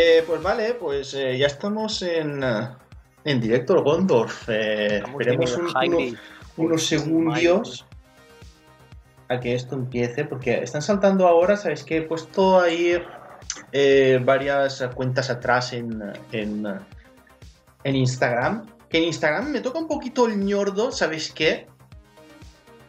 Eh, pues vale, pues eh, ya estamos en, en directo Gondorf. Eh, esperemos un- unos, unos segundos a que esto empiece, porque están saltando ahora, ¿sabes qué? He puesto ahí varias cuentas atrás en, en, en Instagram. Que en Instagram me toca un poquito el ñordo, ¿sabes qué?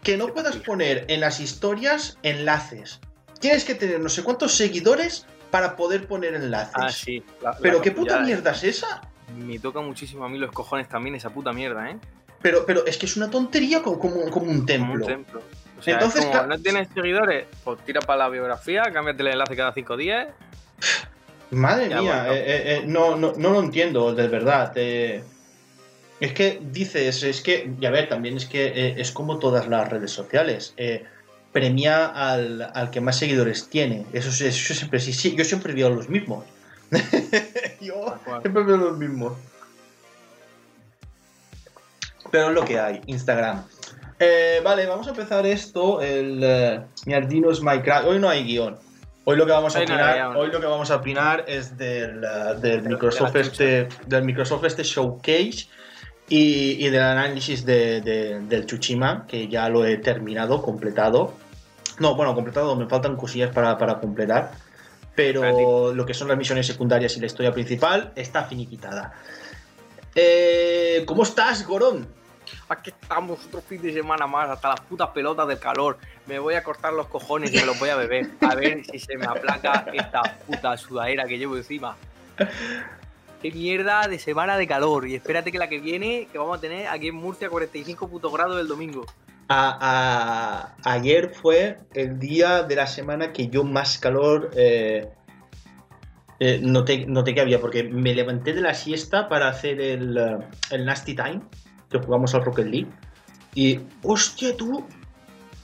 Que no puedas poner en las historias enlaces. Tienes que tener no sé cuántos seguidores para poder poner enlaces. Ah, sí. la- la Pero qué puta capullada, mierda es esa. eh. Me toca muchísimo a mí los cojones también esa puta mierda, ¿eh? Pero, pero es que es una tontería como, como, como un Como templo. un templo. O sea, Entonces, como, ¿no tienes seguidores? Pues tira para la biografía, cámbiate el enlace cada cinco días. Madre Ya, mía, bueno. eh, eh, eh, no, no, no lo entiendo, de verdad. eh. es que dices, es que, y a ver, también es que eh, es como todas las redes sociales. eh, premia al, al que más seguidores tiene. Eso, es- eso siempre sí, sí, yo siempre veo los mismos. yo siempre veo los mismos. Pero es lo que hay, Instagram. Eh, vale, vamos a empezar esto. El eh, mi es Minecraft. Hoy no hay guion. Hoy lo que vamos a Hoy opinar, hoy lo que vamos a opinar es del, eh, del de Microsoft este, del Microsoft este Showcase y, y del análisis de, de- del Tsushima, que ya lo he terminado, completado. No, bueno, completado, me faltan cosillas para, para completar. Pero lo que son las misiones secundarias y la historia principal está finiquitada. Eh, ¿Cómo estás, Gorón? Aquí estamos otro fin de semana más, hasta las putas pelotas del calor. Me voy a cortar los cojones y me los voy a beber. A ver si se me aplaca esta puta sudadera que llevo encima. Qué mierda de semana de calor. Y espérate que la que viene, que vamos a tener aquí en Murcia 45 putos grados el domingo. A- a- ayer fue el día de la semana que yo más calor eh, eh, noté, noté que había, porque me levanté de la siesta para hacer el, eh, el Nasty Time, que jugamos al Rocket League, y hostia, tú,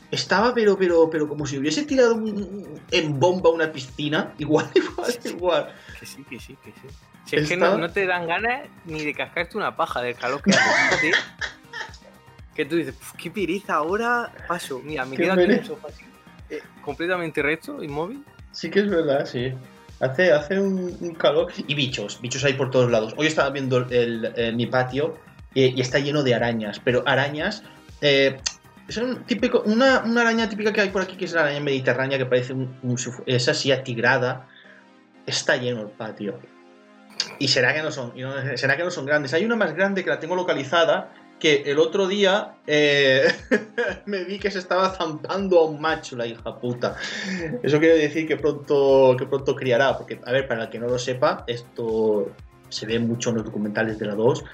estaba pero, pero, pero como si hubiese tirado un- en bomba una piscina, igual, igual, igual. Que sí, que sí, que sí. Si es que no, no te dan ganas ni de cascarte una paja del calor que hace. que tú dices, "Puf, qué pereza ahora paso. Mira, me quedo aquí en el sofá así, eh, completamente recto, inmóvil. Sí que es verdad, sí. Hace, hace un, un calor. Y bichos, bichos hay por todos lados. Hoy estaba viendo el, el- mi patio eh, y está lleno de arañas, pero arañas. eh, son típico, una, una araña típica que hay por aquí, que es la araña mediterránea, que parece un, un es así atigrada. Está lleno el patio. Y será que no son, será que no son grandes. Hay una más grande que la tengo localizada. Que el otro día eh, me vi que se estaba zampando a un macho, la hija puta. Eso quiere decir que pronto, que pronto criará, porque, a ver, para el que no lo sepa, esto se ve mucho en los documentales de la 2.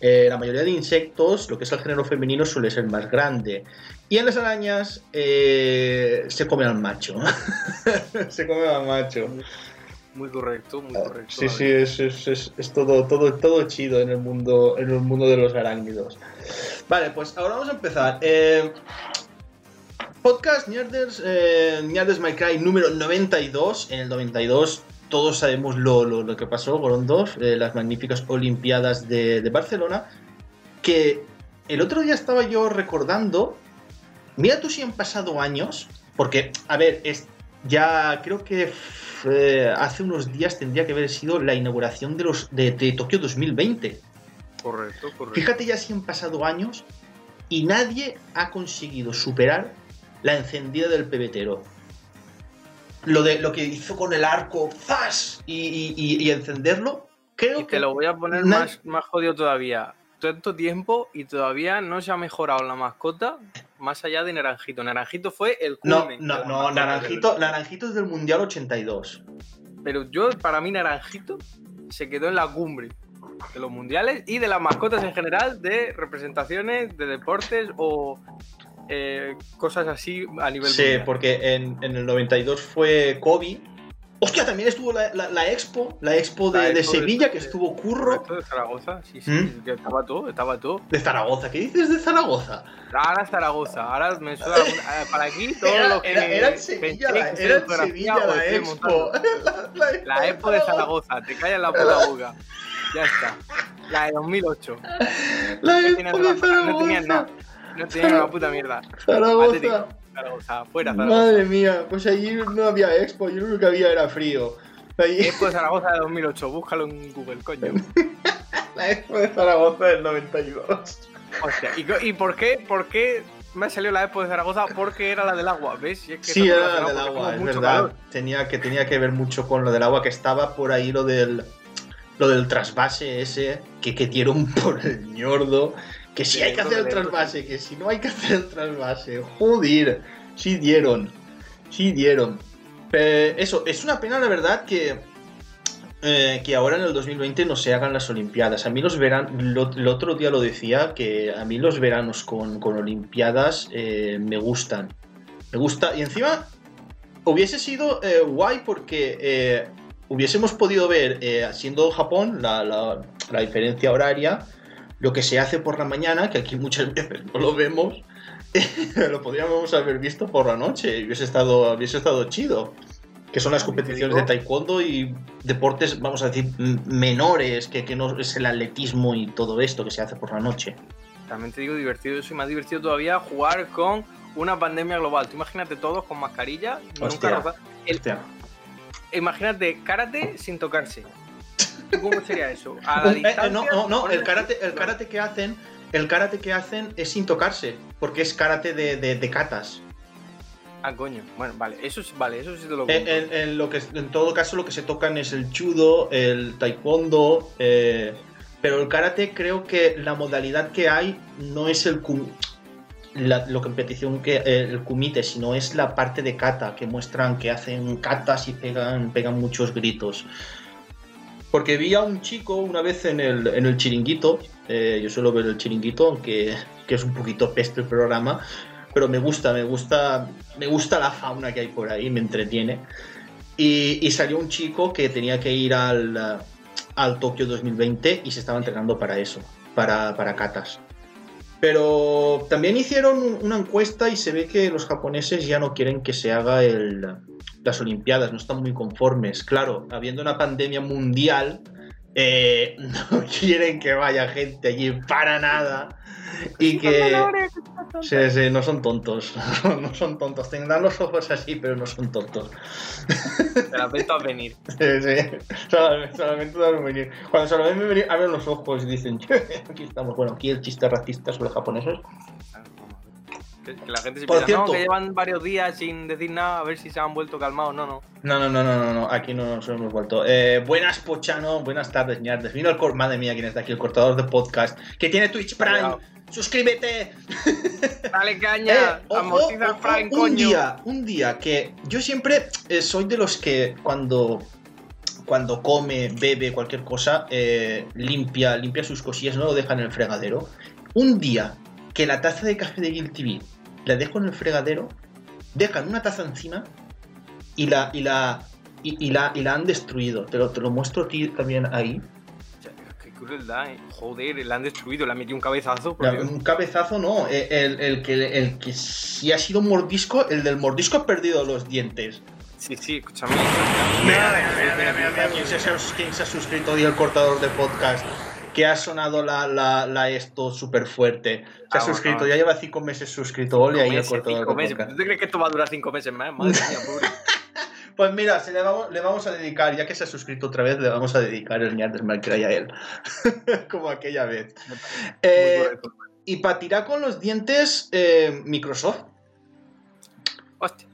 Eh, la mayoría de insectos, lo que es el género femenino, suele ser más grande. Y en las arañas eh, se come al macho. se come al macho. Muy correcto, muy correcto. Sí, sí, es, es- es- es todo, todo, todo chido en el mundo, en el mundo de los arácnidos. Vale, pues ahora vamos a empezar. Eh, podcast Nerders, eh, Nerders My Cry número 92. En el 92 todos sabemos lo, lo- lo que pasó, Gorondov, eh, las magníficas Olimpiadas de, de Barcelona. Que el otro día estaba yo recordando. Mira tú si han pasado años. Porque, a ver, es, ya creo que eh, hace unos días tendría que haber sido la inauguración de los de, de Tokio 2020. Correcto, correcto. Fíjate ya si han pasado años y nadie ha conseguido superar la encendida del pebetero. Lo de lo que hizo con el arco ¡zas! y, y- y- y encenderlo, creo Y que te lo voy a poner más, más jodido todavía. Tanto tiempo y todavía no se ha mejorado la mascota más allá de Naranjito. Naranjito fue el no, culmen no, no, mascota naranjito, naranjito es del mundial 82. Pero yo, para mí, Naranjito se quedó en la cumbre de los mundiales y de las mascotas en general de representaciones de deportes o eh, cosas así a nivel Sí, mundial. porque en, en el 92 fue Kobe. Hostia, también estuvo la, la- la Expo, la Expo de, La de Expo de- Sevilla, que estuvo Curro. De Zaragoza, sí, sí, ¿Mm? que estaba todo, estaba todo. De Zaragoza, ¿qué dices de Zaragoza? Ahora Zaragoza, ahora me suena eh, para aquí todo Era, lo que era- era en Sevilla, la, era en Sevilla la Expo. La, Expo de Zaragoza, te callas la puta boca. Ya está. La de 2008. La Expo de una- no Zaragoza. nada. No tenías una puta mierda. Zaragoza. Atlético, Zaragoza, fuera Zaragoza. Madre mía, pues allí no había Expo, allí lo único que había era frío. Expo de Zaragoza de 2008, búscalo en Google, coño. la Expo de Zaragoza del 92. Hostia, ¿y, y por qué? ¿Por qué me salió la Expo de Zaragoza porque era la del agua, ¿ves? sí, era la del agua, es verdad. Tenía que, tenía que ver mucho con lo del agua, que estaba por ahí lo del lo del trasvase ese, que, que dieron por el ñordo, que si hay que hacer el trasvase, que si no hay que hacer el trasvase, joder, sí dieron, sí dieron. eso, es una pena la verdad que, eh, que ahora en el 2020 no se hagan las Olimpiadas. A mí los veranos, el otro día lo decía, que a mí los veranos con, Olimpiadas eh, me gustan. Me gusta, y encima hubiese sido eh, guay porque hubiésemos podido ver, eh, siendo Japón, la, diferencia horaria, lo que se hace por la mañana, que aquí muchas veces no lo vemos, lo podríamos haber visto por la noche hubiese estado, hubiese estado chido. Que son las competiciones de taekwondo y deportes, vamos a decir, menores, que, que no es el atletismo y todo esto que se hace por la noche. También te digo divertido eso y más divertido todavía jugar con una pandemia global. Tú imagínate todos con mascarilla, hostia, el, imagínate, karate sin tocarse. ¿Cómo sería eso? Eh, eh, no, no, no, el karate, el karate que hacen, el karate que hacen es sin tocarse, porque es karate de, de, katas. Ah, coño. Bueno, vale, eso es, vale, eso sí te lo en, en, lo que En todo caso, lo que se tocan es el judo, el taekwondo, eh, pero el karate creo que la modalidad que hay no es el la, lo competición que eh, el kumite, sino es la parte de kata, que muestran que hacen katas y pegan, pegan muchos gritos. Porque vi a un chico una vez en el, en el chiringuito, eh, yo suelo ver el chiringuito, aunque que es un poquito peste el programa, pero me gusta, me gusta, me gusta la fauna que hay por ahí, me entretiene. Y, salió un chico que tenía que ir al, al Tokio 2020 y se estaba entrenando para eso, para, para katas. Pero también hicieron una encuesta y se ve que los japoneses ya no quieren que se haga el, las Olimpiadas, no están muy conformes. Claro, habiendo una pandemia mundial, eh, no quieren que vaya gente allí para nada y que sí, sí, no son tontos no son tontos. Tendrán los ojos así pero no son tontos. Se la a venir. Sí, sí solamente, a venir. Cuando se lo ven venir abren los ojos y dicen aquí estamos bueno aquí el chiste racista sobre los japoneses que la gente se piensa, no, que llevan varios días sin decir nada, a ver si se han vuelto calmados. No, no. No, no, no, no, no, aquí no nos hemos vuelto. Eh, buenas, Pochano, buenas tardes, ñardes. Vino el madre mía, quién está aquí, el cortador de podcast, que tiene Twitch Prime. ¡Suscríbete! Dale caña, eh, Prime, un Día, un día que yo siempre eh, soy de los que cuando cuando come, bebe, cualquier cosa, eh, limpia, limpia sus cosillas, no lo deja en el fregadero. Un día que la taza de café de Guild TV la dejo en el fregadero, dejan una taza encima y la, y la, y, la, y la han destruido. Te lo, te lo muestro a ti también ahí. Qué crueldad, eh. Joder, la han destruido, le han metido un cabezazo. un cabezazo no, eh, el, el, que, el que sí ha sido mordisco, el del mordisco ha perdido los dientes. Sí, sí, escúchame. Mira, mira, mira, ¿Quién se, ¿Quién se ha suscrito hoy al cortador de podcast? Que ha sonado la, la, esto súper fuerte. Se ha suscrito, ya lleva cinco meses suscrito. Ole ahí el cortador. ¿Tú crees que esto va a durar cinco meses más? Madre mía, pobre. Pues mira, le, vamos, le, vamos, a dedicar, ya que se ha suscrito otra vez, le vamos a dedicar el ñar del a él. Como aquella vez. Eh, y para tirar con los dientes, eh, Microsoft. Hostia.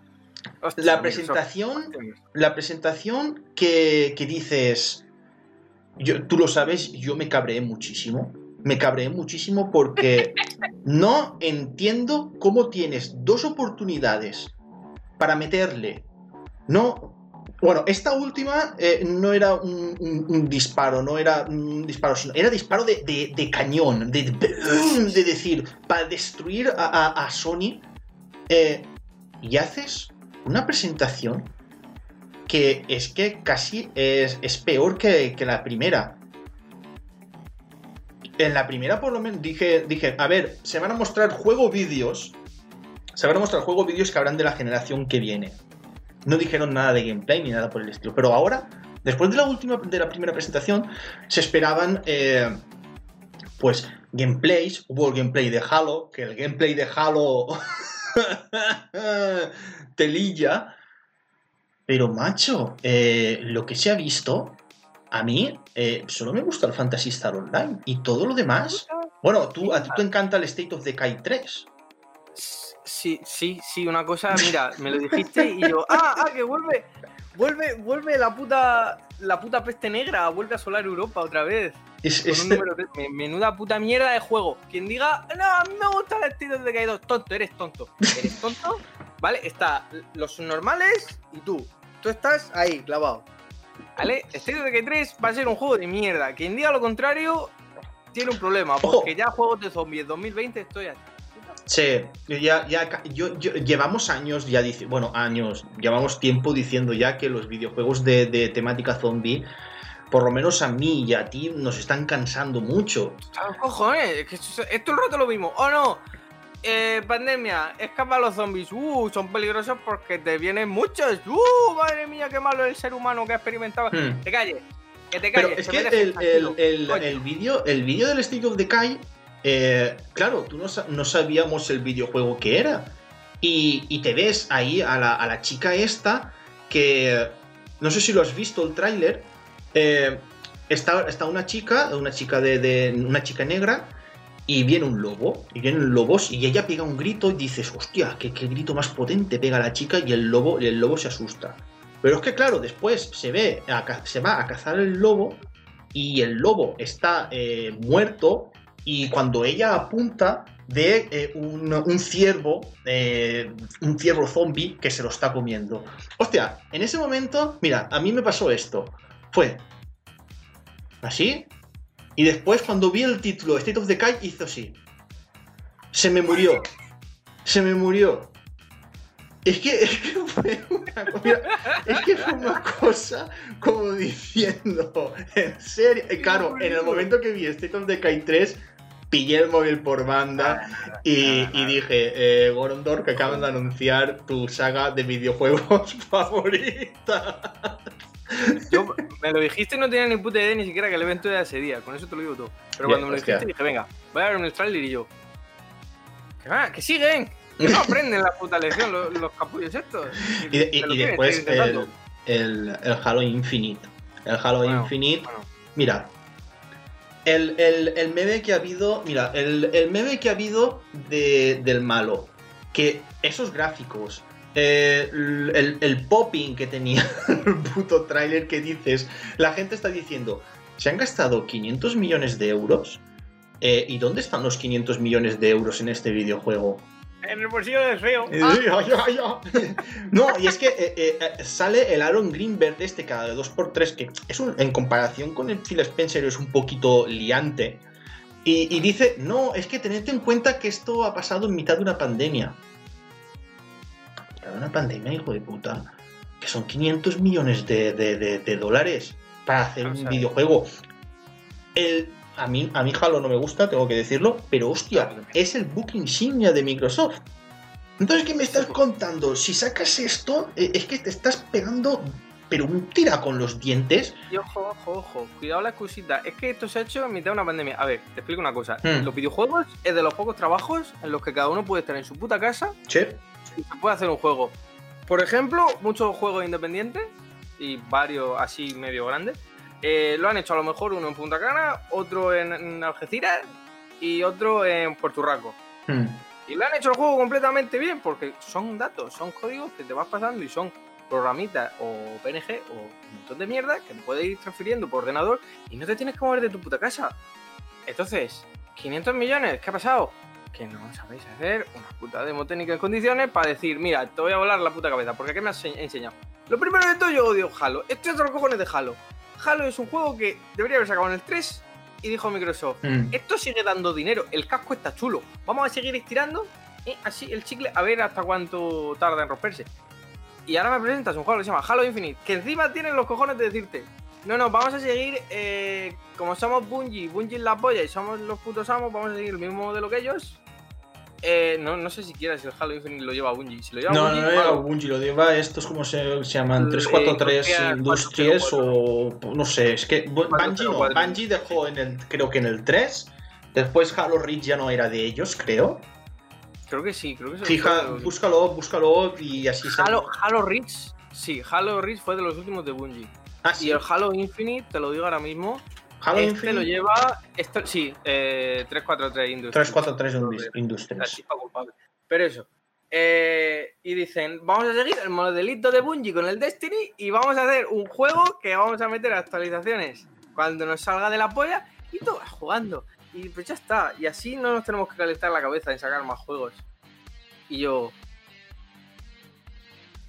la presentación, la presentación que, que dices, tú lo sabes, yo me cabreé muchísimo. Me cabreé muchísimo porque no entiendo cómo tienes dos oportunidades para meterle. No. Bueno, esta última eh, no era un, disparo, no era un disparo, sino era disparo de, cañón, de, de, decir, para destruir a, Sony. Eh, y haces una presentación que es que casi es, peor que, la primera. En la primera, por lo menos, dije, dije, a ver, se van a mostrar juego vídeos. Se van a mostrar juego vídeos que habrán de la generación que viene. No dijeron nada de gameplay ni nada por el estilo. Pero ahora, después de la última, de la primera presentación, se esperaban. Eh, pues gameplays, hubo el gameplay de Halo, que el gameplay de Halo telilla, Pero, macho, eh, lo que se ha visto, a mí eh, solo me gusta el Fantasy Star Online. Y todo lo demás. Bueno, tú, a ti te encanta el State of Decay 3. Sí, sí, sí, una cosa, mira, me lo dijiste y yo, ah, ah, que vuelve, vuelve, vuelve la puta, la puta peste negra, vuelve a solar Europa otra vez. Es, Con es- un número. Me- Menuda puta mierda de juego. Quien diga, no, a mí me gusta el estilo de Decay 2, tonto, eres tonto. Eres tonto, ¿vale? Está los normales y tú. Tú estás ahí, clavado. ¿Vale? Of Decay 3 va a ser un juego de mierda. Quien diga lo contrario tiene un problema, porque ya juegos de zombies 2020 estoy aquí. Sí, ya, ya, yo, yo- llevamos años ya dice, bueno, años, llevamos tiempo diciendo ya que los videojuegos de, de temática zombie, por lo menos a mí y a ti, nos están cansando mucho. Cojones, es esto, esto el rato lo mismo. ¡Oh no! Eh, pandemia, escapa a los zombies. Uh, son peligrosos porque te vienen muchos. Uh, madre mía, qué malo el ser humano que ha experimentado. Hmm. Te calles, que te calles. Pero es que el, el, el, el vídeo el vídeo del State of Decay, eh, claro, tú no, no sabíamos el videojuego que era. Y, y te ves ahí a la, a la chica esta que, no sé si lo has visto el tráiler, eh, está, está una chica, una chica de, de- una chica negra, y viene un lobo, y vienen lobos, y ella pega un grito y dices, hostia, qué, qué grito más potente pega la chica, y el lobo, y el lobo se asusta. Pero es que claro, después se ve, se va a cazar el lobo, y el lobo está eh, muerto, y cuando ella apunta, ve eh, un, un ciervo, eh, un ciervo zombie que se lo está comiendo. Hostia, en ese momento, mira, a mí me pasó esto. Fue así, y después cuando vi el título State of Decay hizo así. Se me murió. Se me murió. Es que, es que fue una co- mira, es que fue una cosa como diciendo, en serio. Y claro, en el momento que vi State of Decay 3, pillé el móvil por banda y, y dije, eh, Gorondor, que acaban de anunciar tu saga de videojuegos favorita. Yo, me lo dijiste y no tenía ni puta idea ni siquiera que el evento era ese día. Con eso te lo digo todo. Pero cuando me lo dijiste dije, venga, voy a ver un trailer y yo. Que, va, que siguen. Que no aprenden la puta lección los, los capullos estos. Y, después el, el, el Halo Infinite. El Halo Bueno, Infinite. bueno. Mira. El, el- el meme que ha habido. Mira, el, el meme que ha habido de- del malo. Que esos gráficos. Eh, el, el popping que tenía el puto tráiler que dices. La gente está diciendo. Se han gastado 500 millones de euros. eh, ¿Y dónde están los 500 millones de euros en este videojuego? En el bolsillo del feo. No, y es que eh, eh, eh, sale el Aaron Greenberg este cada de 2x3, que es un, en comparación con el Phil Spencer es un poquito liante. Y, y dice, no, es que tened en cuenta que esto ha pasado en mitad de una pandemia. ¿Mitad de una pandemia, hijo de puta? Que son 500 millones de, de- de- de dólares para hacer Vamos un videojuego. El, a, mí, a mí Halo no me gusta, tengo que decirlo, pero hostia, es el book insignia de Microsoft. Entonces, ¿qué me estás contando? Si sacas esto, eh, es que te estás pegando, pero un tira con los dientes. Y ojo, ojo, ojo. Cuidado la excusita. Es que esto se ha hecho en mitad de una pandemia. A ver, te explico una cosa. Hmm. Los videojuegos es de los pocos trabajos en los que cada uno puede estar en su puta casa Che. Se puede hacer un juego. Por ejemplo, muchos juegos independientes y varios así medio grandes eh, lo han hecho a lo mejor uno en Punta Cana, otro en, en Algeciras y otro en Puerto Rico. Hmm. Y lo han hecho el juego completamente bien porque son datos, son códigos que te vas pasando y son programitas o PNG o un montón de mierda que te puedes ir transfiriendo por ordenador y no te tienes que mover de tu puta casa. Entonces, 500 millones, ¿qué ha pasado? Que no sabéis hacer una puta demo técnica en condiciones para decir, mira, te voy a volar la puta cabeza, porque ¿qué me has ense- enseñado? Lo primero de todo, yo odio Halo. Esto es de los cojones de Halo. Halo es un juego que debería haber sacado en el 3 y dijo Microsoft, Hmm. esto sigue dando dinero, el casco está chulo. Vamos a seguir estirando eh, así el chicle a ver hasta cuánto tarda en romperse. Y ahora me presentas un juego que se llama Halo Infinite, que encima tienen los cojones de decirte, no, no, vamos a seguir, eh, como somos Bungie, Bungie es la polla y somos los putos amos, vamos a seguir el mismo modelo que ellos. Eh, no, no sé siquiera si el Halo Infinite lo lleva Bungie. Si lo lleva No, Bungie, no, no, bueno, Bungie lo lleva, estos como se, se llaman, Eh, 343 Industria Industries 404. o no sé, es que Bu- Bungie no, 404. Bungie dejó en el, creo que en el 3, después Halo Reach ya no era de ellos, creo. creo que sí, creo que sí. Fija, búscalo, búscalo y así se- Halo, Halo Reach Sí, Halo Reach fue de los últimos de Bungie. Ah, Y el Halo Infinite, te lo digo ahora mismo, Halo este Infinite. lo lleva. Esto, sí, eh, 343 Industries. 343 La Industries. Pero eso. eh, y dicen, vamos a seguir el modelito de Bungie con el Destiny y vamos a hacer un juego que vamos a meter actualizaciones cuando nos salga de la polla y tú vas jugando. Y pues ya está. Y así no nos tenemos que calentar la cabeza en sacar más juegos. Y yo...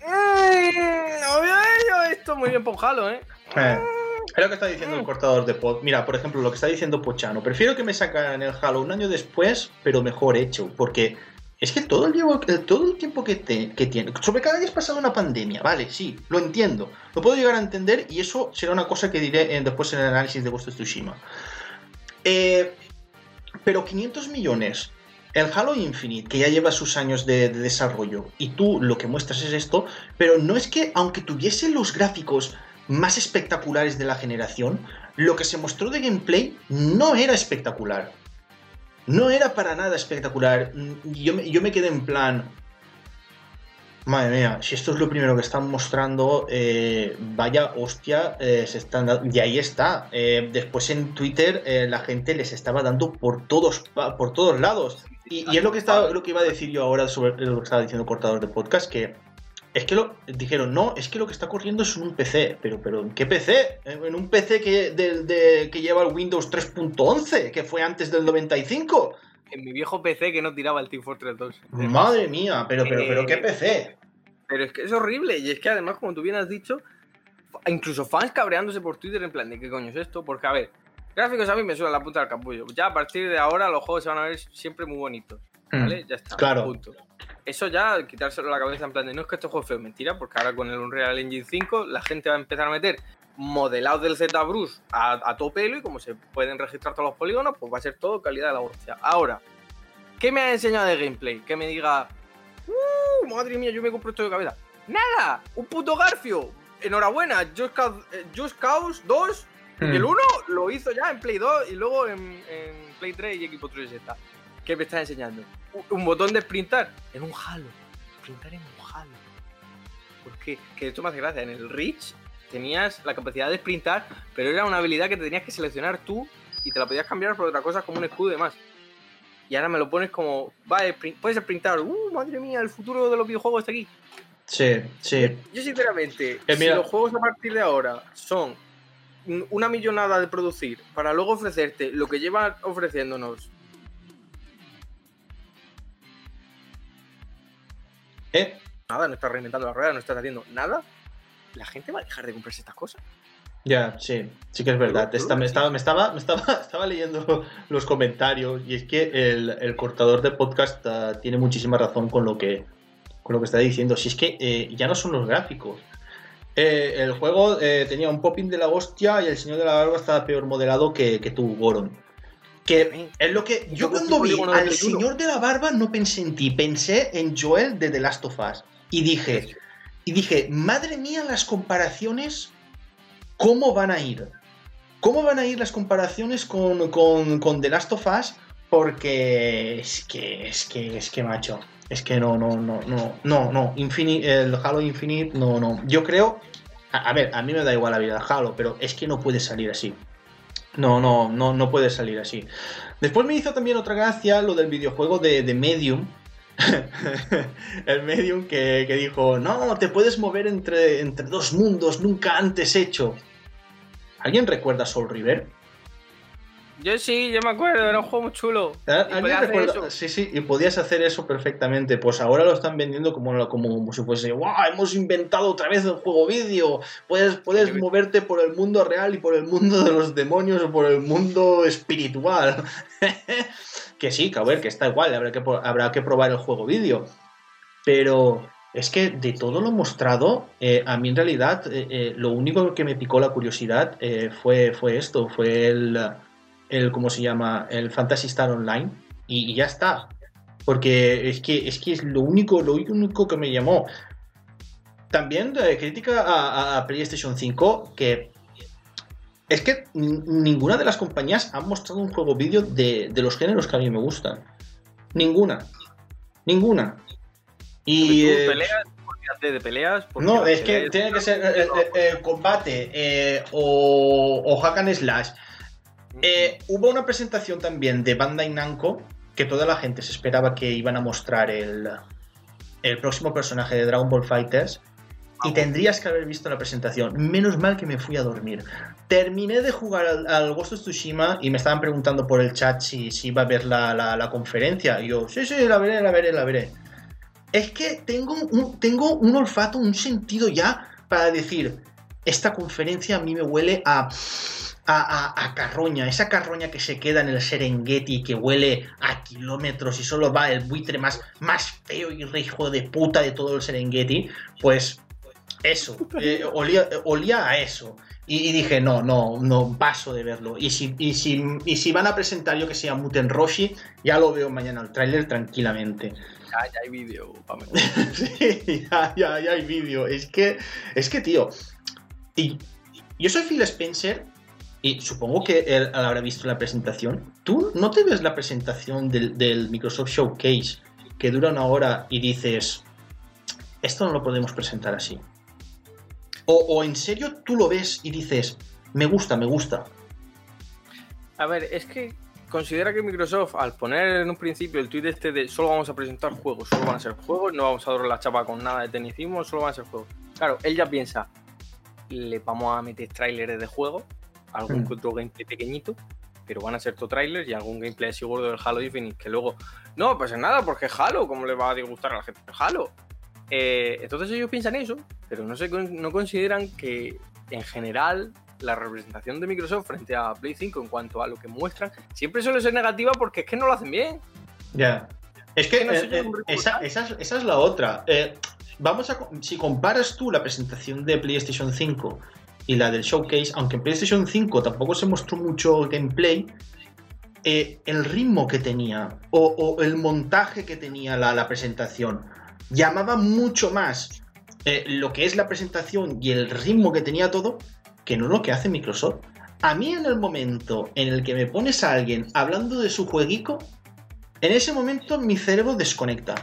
"Mm, No veo yo esto muy bien por Halo, ¿eh? Eh, es lo que está diciendo el cortador de pod. Mira, por ejemplo, lo que está diciendo Pochano. Prefiero que me sacaran el Halo un año después, pero mejor hecho. Porque es que todo el, eh, tiempo que, tiene. Sobre cada día has pasado una pandemia, vale, sí, lo entiendo. Lo puedo llegar a entender y eso será una cosa que diré eh, después en el análisis de vuestro Tsushima. Eh, pero 500 millones. El Halo Infinite, que ya lleva sus años de, de desarrollo, y tú lo que muestras es esto, pero no es que, aunque tuviese los gráficos más espectaculares de la generación, lo que se mostró de gameplay no era espectacular. No era para nada espectacular. Mm, Yo me, yo me quedé en plan. Madre mía, si esto es lo primero que están mostrando, eh, vaya hostia, eh, se están dando. Y ahí está. Eh, después en Twitter la gente les estaba dando por todos, por todos lados. Y, y es lo que, estaba, lo que iba a decir yo ahora sobre lo que estaba diciendo el cortador de podcast, que es que lo dijeron, no, es que lo que está corriendo es un PC. Pero, pero ¿en qué PC? En un PC que, de- que lleva el Windows 3.11, que fue antes del 95. En mi viejo PC que no tiraba el Team Fortress 2. Madre mía, pero, pero, pero, ¿qué Eh, PC? Pero es que es horrible. Y es que además, como tú bien has dicho, incluso fans cabreándose por Twitter en plan de qué coño es esto. Porque, a ver, gráficos a mí me suena la punta del capullo. Ya a partir de ahora los juegos se van a ver siempre muy bonitos. ¿Vale? Ya está. Mm, Claro. Punto. Eso ya, quitárselo la cabeza en plan de no es que este juego es feo, mentira, porque ahora con el Unreal Engine 5 la gente va a empezar a meter modelados del ZBrush a, a todo pelo y como se pueden registrar todos los polígonos, pues va a ser todo calidad de la hostia. Ahora, ¿qué me ha enseñado de gameplay? Que me diga, ¡Uh! Madre mía, yo me compro esto de cabeza. ¡Nada! ¡Un puto Garfio! Enhorabuena, Just Cause, eh, Just Cause 2 y el Mm. 1 lo hizo ya en Play 2 y luego en, en Play 3 y Equipo 360. ¿Qué me estás enseñando? Un, botón de sprintar en un Halo. Sprintar en un Halo. ¿Por qué? Que esto me hace gracia. En el Reach tenías la capacidad de sprintar, pero era una habilidad que te tenías que seleccionar tú y te la podías cambiar por otra cosa como un escudo y demás. Y ahora me lo pones como, vale, sprint- puedes sprintar. ¡Uh, madre mía! El futuro de los videojuegos está aquí. Sí, sí. Yo sinceramente, Eh, si los juegos a partir de ahora son un- una millonada de producir para luego ofrecerte lo que llevan ofreciéndonos ¿Eh? nada, no estás reinventando la rueda, no estás haciendo nada, la gente va a dejar de comprarse estas cosas. Ya, sí, sí que es verdad. Esta- creo me, estaba, me, estaba, me estaba, estaba leyendo los comentarios y es que el, el cortador de podcast ah, tiene muchísima razón con lo que, con lo que está diciendo. Si es que eh, ya no son los gráficos. Eh, el juego eh, tenía un popping de la hostia y el señor de la barba estaba peor modelado que, que tú, Goron. Que es lo que. Yo cuando vi al señor de la barba no pensé en ti, pensé en Joel de The Last of Us. Y dije, y dije, madre mía, las comparaciones, ¿cómo van a ir? ¿Cómo van a ir las comparaciones con, con, con The Last of Us? Porque es que, es que, es que, macho, es que no, no, no, no, no, no, Infinite, el Halo Infinite, no, no. Yo creo, a, a ver, a mí me da igual la vida del Halo, pero es que no puede salir así. No, no, no, no puede salir así. Después me hizo también otra gracia lo del videojuego de, de Medium, el Medium que, que dijo, no, te puedes mover entre, entre dos mundos nunca antes hecho. ¿Alguien recuerda Soul River? Yo sí, yo me acuerdo, era un juego muy chulo. Y ¿Alguien podías hacer recuerda? eso. Sí, sí, y podías hacer eso perfectamente. Pues ahora lo están vendiendo como, como, si fuese, ¡wow! Hemos inventado otra vez el juego vídeo. Puedes, puedes Sí. moverte por el mundo real y por el mundo de los demonios o por el mundo espiritual. que sí, que a ver, que está igual, habrá que, habrá que probar el juego vídeo. Pero es que de todo lo mostrado, eh, a mí en realidad eh, eh, lo único que me picó la curiosidad eh, fue, fue esto, fue el, el, ¿cómo se llama? El Fantasy Star Online. Y, y ya está. Porque es que, es que es lo único, lo único que me llamó. También eh, crítica a, PlayStation 5 que es que ninguna de las compañías ha mostrado un juego vídeo de, de los géneros que a mí me gustan. Ninguna. Ninguna. Y eh, peleas de peleas. No, es que tiene que ser eh, eh, combate o, o hack and slash. Hubo una presentación también de Bandai Namco que toda la gente se esperaba que iban a mostrar el, el próximo personaje de Dragon Ball Fighters y tendrías que haber visto la presentación. Menos mal que me fui a dormir. Terminé de jugar al, Ghost of Tsushima y me estaban preguntando por el chat si, si iba a ver la, la, conferencia. Y yo, sí, sí, la veré, la veré, la veré. Es que tengo un, tengo un olfato, un sentido ya para decir, esta conferencia a mí me huele a, a, a, carroña, esa carroña que se queda en el Serengeti, que huele a kilómetros y solo va el buitre más, más feo y hijo de puta de todo el Serengeti, pues eso, eh, olía, a eso. Y, dije, no, no, no, paso de verlo. Y si, y si, y si van a presentar yo que sea Muten Roshi, ya lo veo mañana el tráiler tranquilamente. Ya, ya hay vídeo, sí, ya, ya, ya hay vídeo. Es que, es que, tío, y, yo soy Phil Spencer y supongo que él habrá visto la presentación. ¿Tú no te ves la presentación del, Microsoft Showcase que dura una hora y dices, esto no lo podemos presentar así? O, en serio tú lo ves y dices, me gusta, me gusta. A ver, es que considera que Microsoft, al poner en un principio el tweet este de solo vamos a presentar juegos, solo van a ser juegos, no vamos a dar la chapa con nada de tecnicismo, solo van a ser juegos. Claro, él ya piensa, le vamos a meter trailers de juego, algún hmm. otro gameplay pequeñito, pero van a ser todo trailers y algún gameplay así gordo del Halo Infinite que luego, no, pues nada, porque Halo, ¿cómo le va a disgustar a la gente Halo? Eh, entonces ellos piensan eso, pero no, se, no consideran que en general la representación de Microsoft frente a Play 5 en cuanto a lo que muestran siempre suele ser negativa porque es que no lo hacen bien. Ya. Es que, eh, eh, esa, es la otra. vamos a, si comparas tú la presentación de PlayStation 5 y la del showcase, aunque en PlayStation 5 tampoco se mostró mucho gameplay, el ritmo que tenía o, el montaje que tenía la, la presentación llamaba mucho más eh, lo que es la presentación y el ritmo que tenía todo que no lo que hace Microsoft. A mí en el momento en el que me pones a alguien hablando de su jueguico, en ese momento mi cerebro desconecta.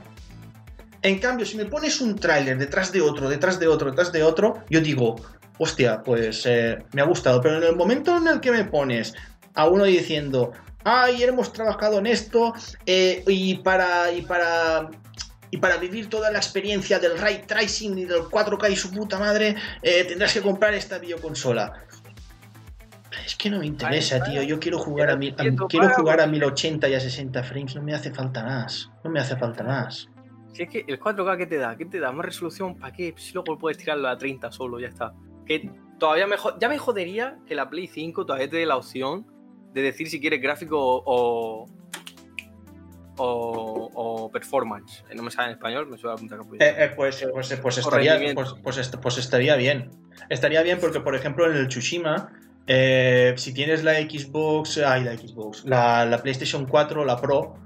En cambio, si me pones un tráiler detrás de otro, detrás de otro, detrás de otro, yo digo, hostia, pues eh, me ha gustado. Pero en el momento en el que me pones a uno diciendo, ay, hemos trabajado en esto, eh, y para, y para y para vivir toda la experiencia del ray tracing y del 4K y su puta madre, eh, tendrás que comprar esta videoconsola. Es que no me interesa, tío. Yo quiero jugar a, quiero jugar a 1080 y a 60 frames. No me hace falta más. No me hace falta más. Si es que el 4K, ¿qué te da? ¿Qué te da? ¿Más resolución? ¿Para qué? Si luego puedes tirarlo a 30 solo, ya está. Que todavía mejor. Ya me jodería que la Play 5 todavía te dé la opción de decir si quieres gráfico o, o, performance. Eh, no me sale en español, me suena a eh, eh, pues, pues, pues, estaría, pues, pues, pues, estaría bien. Estaría bien porque, por ejemplo, en el Tsushima, si tienes la Xbox, ay, la Xbox, la, PlayStation 4, la Pro,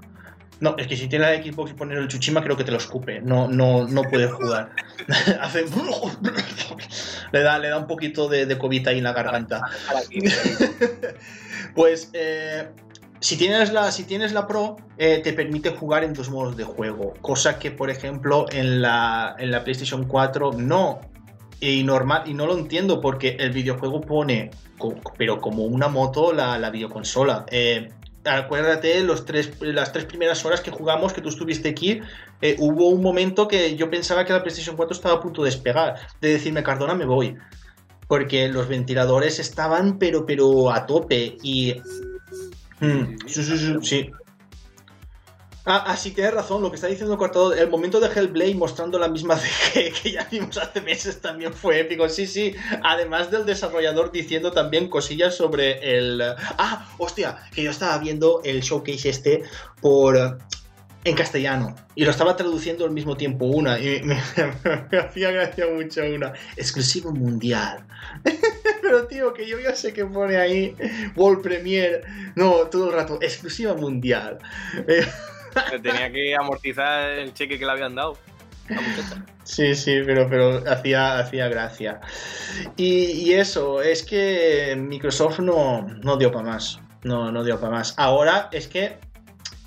no, es que si tienes la Xbox y pones el Tsushima, creo que te lo escupe. No, no, no puedes jugar. Hace... le, da, le da un poquito de, de COVID ahí en la garganta. pues si tienes la, si tienes la Pro, eh, te permite jugar en dos modos de juego, cosa que, por ejemplo, en la, en la PlayStation 4 no. Y, normal, y no lo entiendo porque el videojuego pone, pero como una moto, la, la videoconsola. Eh, acuérdate, los tres, las tres primeras horas que jugamos, que tú estuviste aquí, eh, hubo un momento que yo pensaba que la PlayStation 4 estaba a punto de despegar, de decirme, Cardona, me voy. Porque los ventiladores estaban, pero, pero a tope. Y Mm, sí, sí, sí, sí. Ah, ah, sí, tienes razón, lo que está diciendo Cortado, el momento de Hellblade mostrando la misma CG que ya vimos hace meses también fue épico, sí, sí, además del desarrollador diciendo también cosillas sobre el... Ah, hostia, que yo estaba viendo el showcase este por... en castellano, y lo estaba traduciendo al mismo tiempo una, y me, hacía gracia mucho una, exclusivo mundial. Pero tío, que yo ya sé que pone ahí World Premier, no, todo el rato, exclusiva mundial. Tenía que amortizar el cheque que le habían dado. Sí, sí, pero, pero hacía, hacía gracia. Y, eso, es que Microsoft no, no dio para más. No, no dio para más. Ahora es que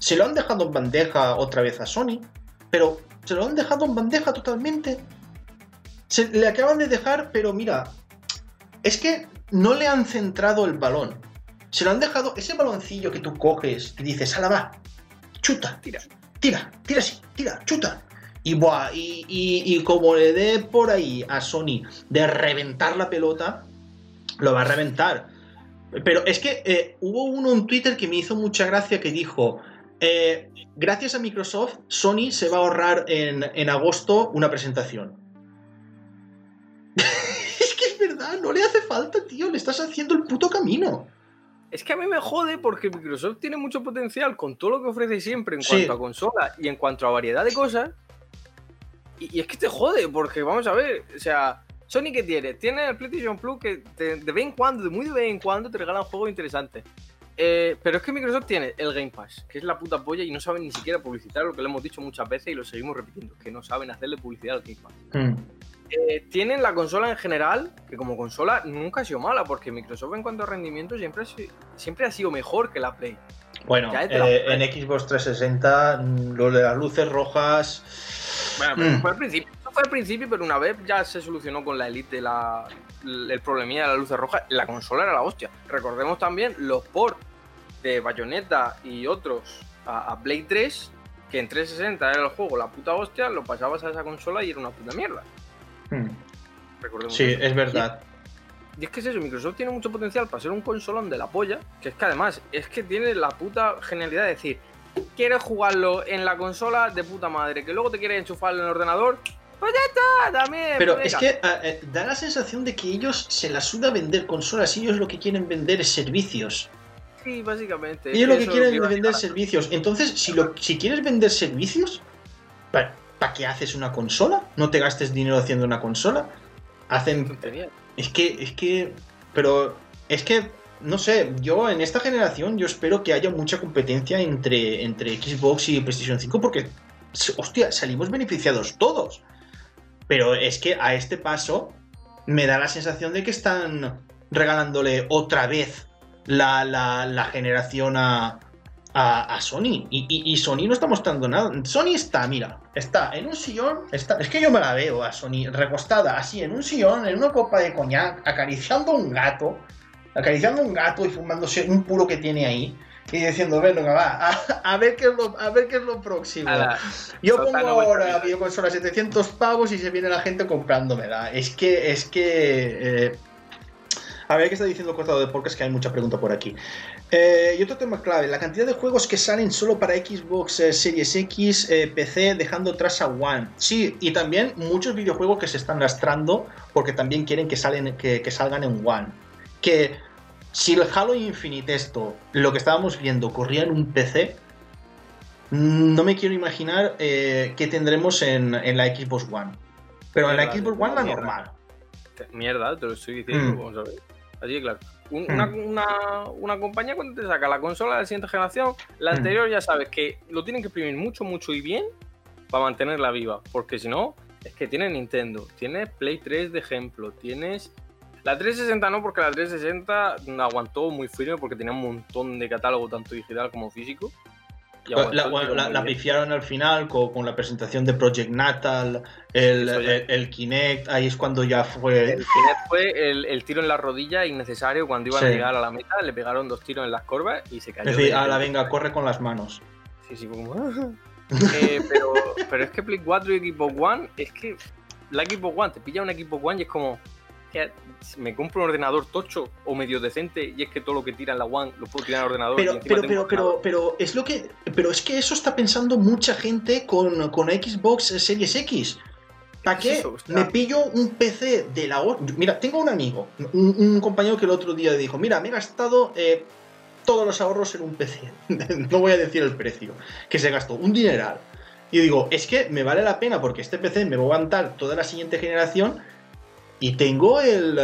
se lo han dejado en bandeja otra vez a Sony, pero se lo han dejado en bandeja totalmente Se, le acaban de dejar, pero mira, es que no le han centrado el balón. Se lo han dejado, ese baloncillo que tú coges y dices, ala va, chuta, tira, tira, tira así, tira, chuta. Y, buah, y, como le dé por ahí a Sony de reventar la pelota, lo va a reventar. Pero es que eh, hubo uno en Twitter que me hizo mucha gracia que dijo, eh, gracias a Microsoft, Sony se va a ahorrar en, en agosto una presentación. es que es verdad, no le hace falta, tío, le estás haciendo el puto camino. Es que a mí me jode porque Microsoft tiene mucho potencial con todo lo que ofrece siempre en cuanto a consola y en cuanto a variedad de cosas. Y, y, es que te jode, porque vamos a ver, o sea, Sony que tiene, tiene el PlayStation Plus que te, de vez en cuando, de muy de vez en cuando, te regalan juegos interesantes. Eh, pero es que Microsoft tiene el Game Pass, que es la puta polla y no saben ni siquiera publicitar lo que le hemos dicho muchas veces y lo seguimos repitiendo, que no saben hacerle publicidad al Game Pass. Mm. Eh, tienen la consola en general, que como consola nunca ha sido mala, porque Microsoft en cuanto a rendimiento siempre ha, sido, siempre ha sido mejor que la Play. Bueno, eh, en Xbox 360 lo de las luces rojas... Bueno, pero mm. fue al principio, fue al principio, pero una vez ya se solucionó con la Elite la, el problemilla de las luces rojas, la consola era la hostia. Recordemos también los ports de Bayonetta y otros a, a Play 3, que en 360 era el juego la puta hostia, lo pasabas a esa consola y era una puta mierda. Hmm. sí, es verdad. Y, es que es eso, Microsoft tiene mucho potencial para ser un consolón de la polla, que es que además es que tiene la puta genialidad de decir, quieres jugarlo en la consola de puta madre, que luego te quieres enchufarlo en el ordenador, pues ya está, también. Pero pues es que eh, da la sensación de que ellos se la suda vender consolas y ellos lo que quieren vender es servicios. Sí, básicamente. Ellos lo que quieren es vender servicios. Entonces, si, lo, si quieres vender servicios, ¿para, qué haces una consola? No te gastes dinero haciendo una consola. Hacen. Es que, es que. Pero. Es que. No sé, yo en esta generación yo espero que haya mucha competencia entre, entre Xbox y PlayStation 5 porque, hostia, salimos beneficiados todos. Pero es que a este paso me da la sensación de que están regalándole otra vez la, la, generación a, a, Sony. Y, Sony no está mostrando nada. Sony está, mira, está en un sillón. Está, es que yo me la veo a Sony recostada así en un sillón, en una copa de coñac, acariciando un gato. Acariciando un gato y fumándose un puro que tiene ahí. Y diciendo, venga, va, a, ver, qué es lo, a ver qué es lo próximo. yo pongo ahora videoconsola 700 pavos y se viene la gente comprándomela. Es que, es que. Eh, a ver qué está diciendo Cortado de Podcast, que hay mucha pregunta por aquí. Eh, y otro tema clave, la cantidad de juegos que salen solo para Xbox eh, Series X, eh, PC, dejando atrás a One. Sí, y también muchos videojuegos que se están lastrando porque también quieren que, salen, que, salgan en One. Que si el Halo Infinite esto, lo que estábamos viendo, corría en un PC, no me quiero imaginar qué tendremos en, la Xbox One. Pero en la Xbox One la normal. Mierda, te lo estoy diciendo, mm. vamos a ver. Así claro. Hmm. una, compañía cuando te saca la consola de la siguiente generación, la hmm. anterior ya sabes que lo tienen que imprimir mucho, mucho y bien para mantenerla viva. Porque si no, es que tiene Nintendo, tiene Play 3 de ejemplo, tienes... La 360 no, porque la 360 aguantó muy firme porque tenía un montón de catálogo, tanto digital como físico. La, la, pifiaron al final con, la presentación de Project Natal, el, el, Kinect, ahí es cuando ya fue... El Kinect fue el, tiro en la rodilla innecesario cuando iban a llegar a la meta, le pegaron dos tiros en las corvas y se cayó. Es decir, a la venga, corre con las manos. Sí, sí, como... eh, pero, pero es que Play 4 y Equipo One, es que la Equipo One, te pilla un Equipo One y es como me compro un ordenador tocho o medio decente y es que todo lo que tira en la One lo puedo tirar en el ordenador. Pero, pero, pero, pero, pero, es lo que. Pero es que eso está pensando mucha gente con, con Xbox Series X. ¿Para qué me pillo un PC de la Mira, tengo un amigo, un, compañero que el otro día dijo: Mira, me he gastado eh, todos los ahorros en un PC. no voy a decir el precio, que se gastó un dineral. Y digo, es que me vale la pena porque este PC me va a aguantar toda la siguiente generación y tengo uh, el,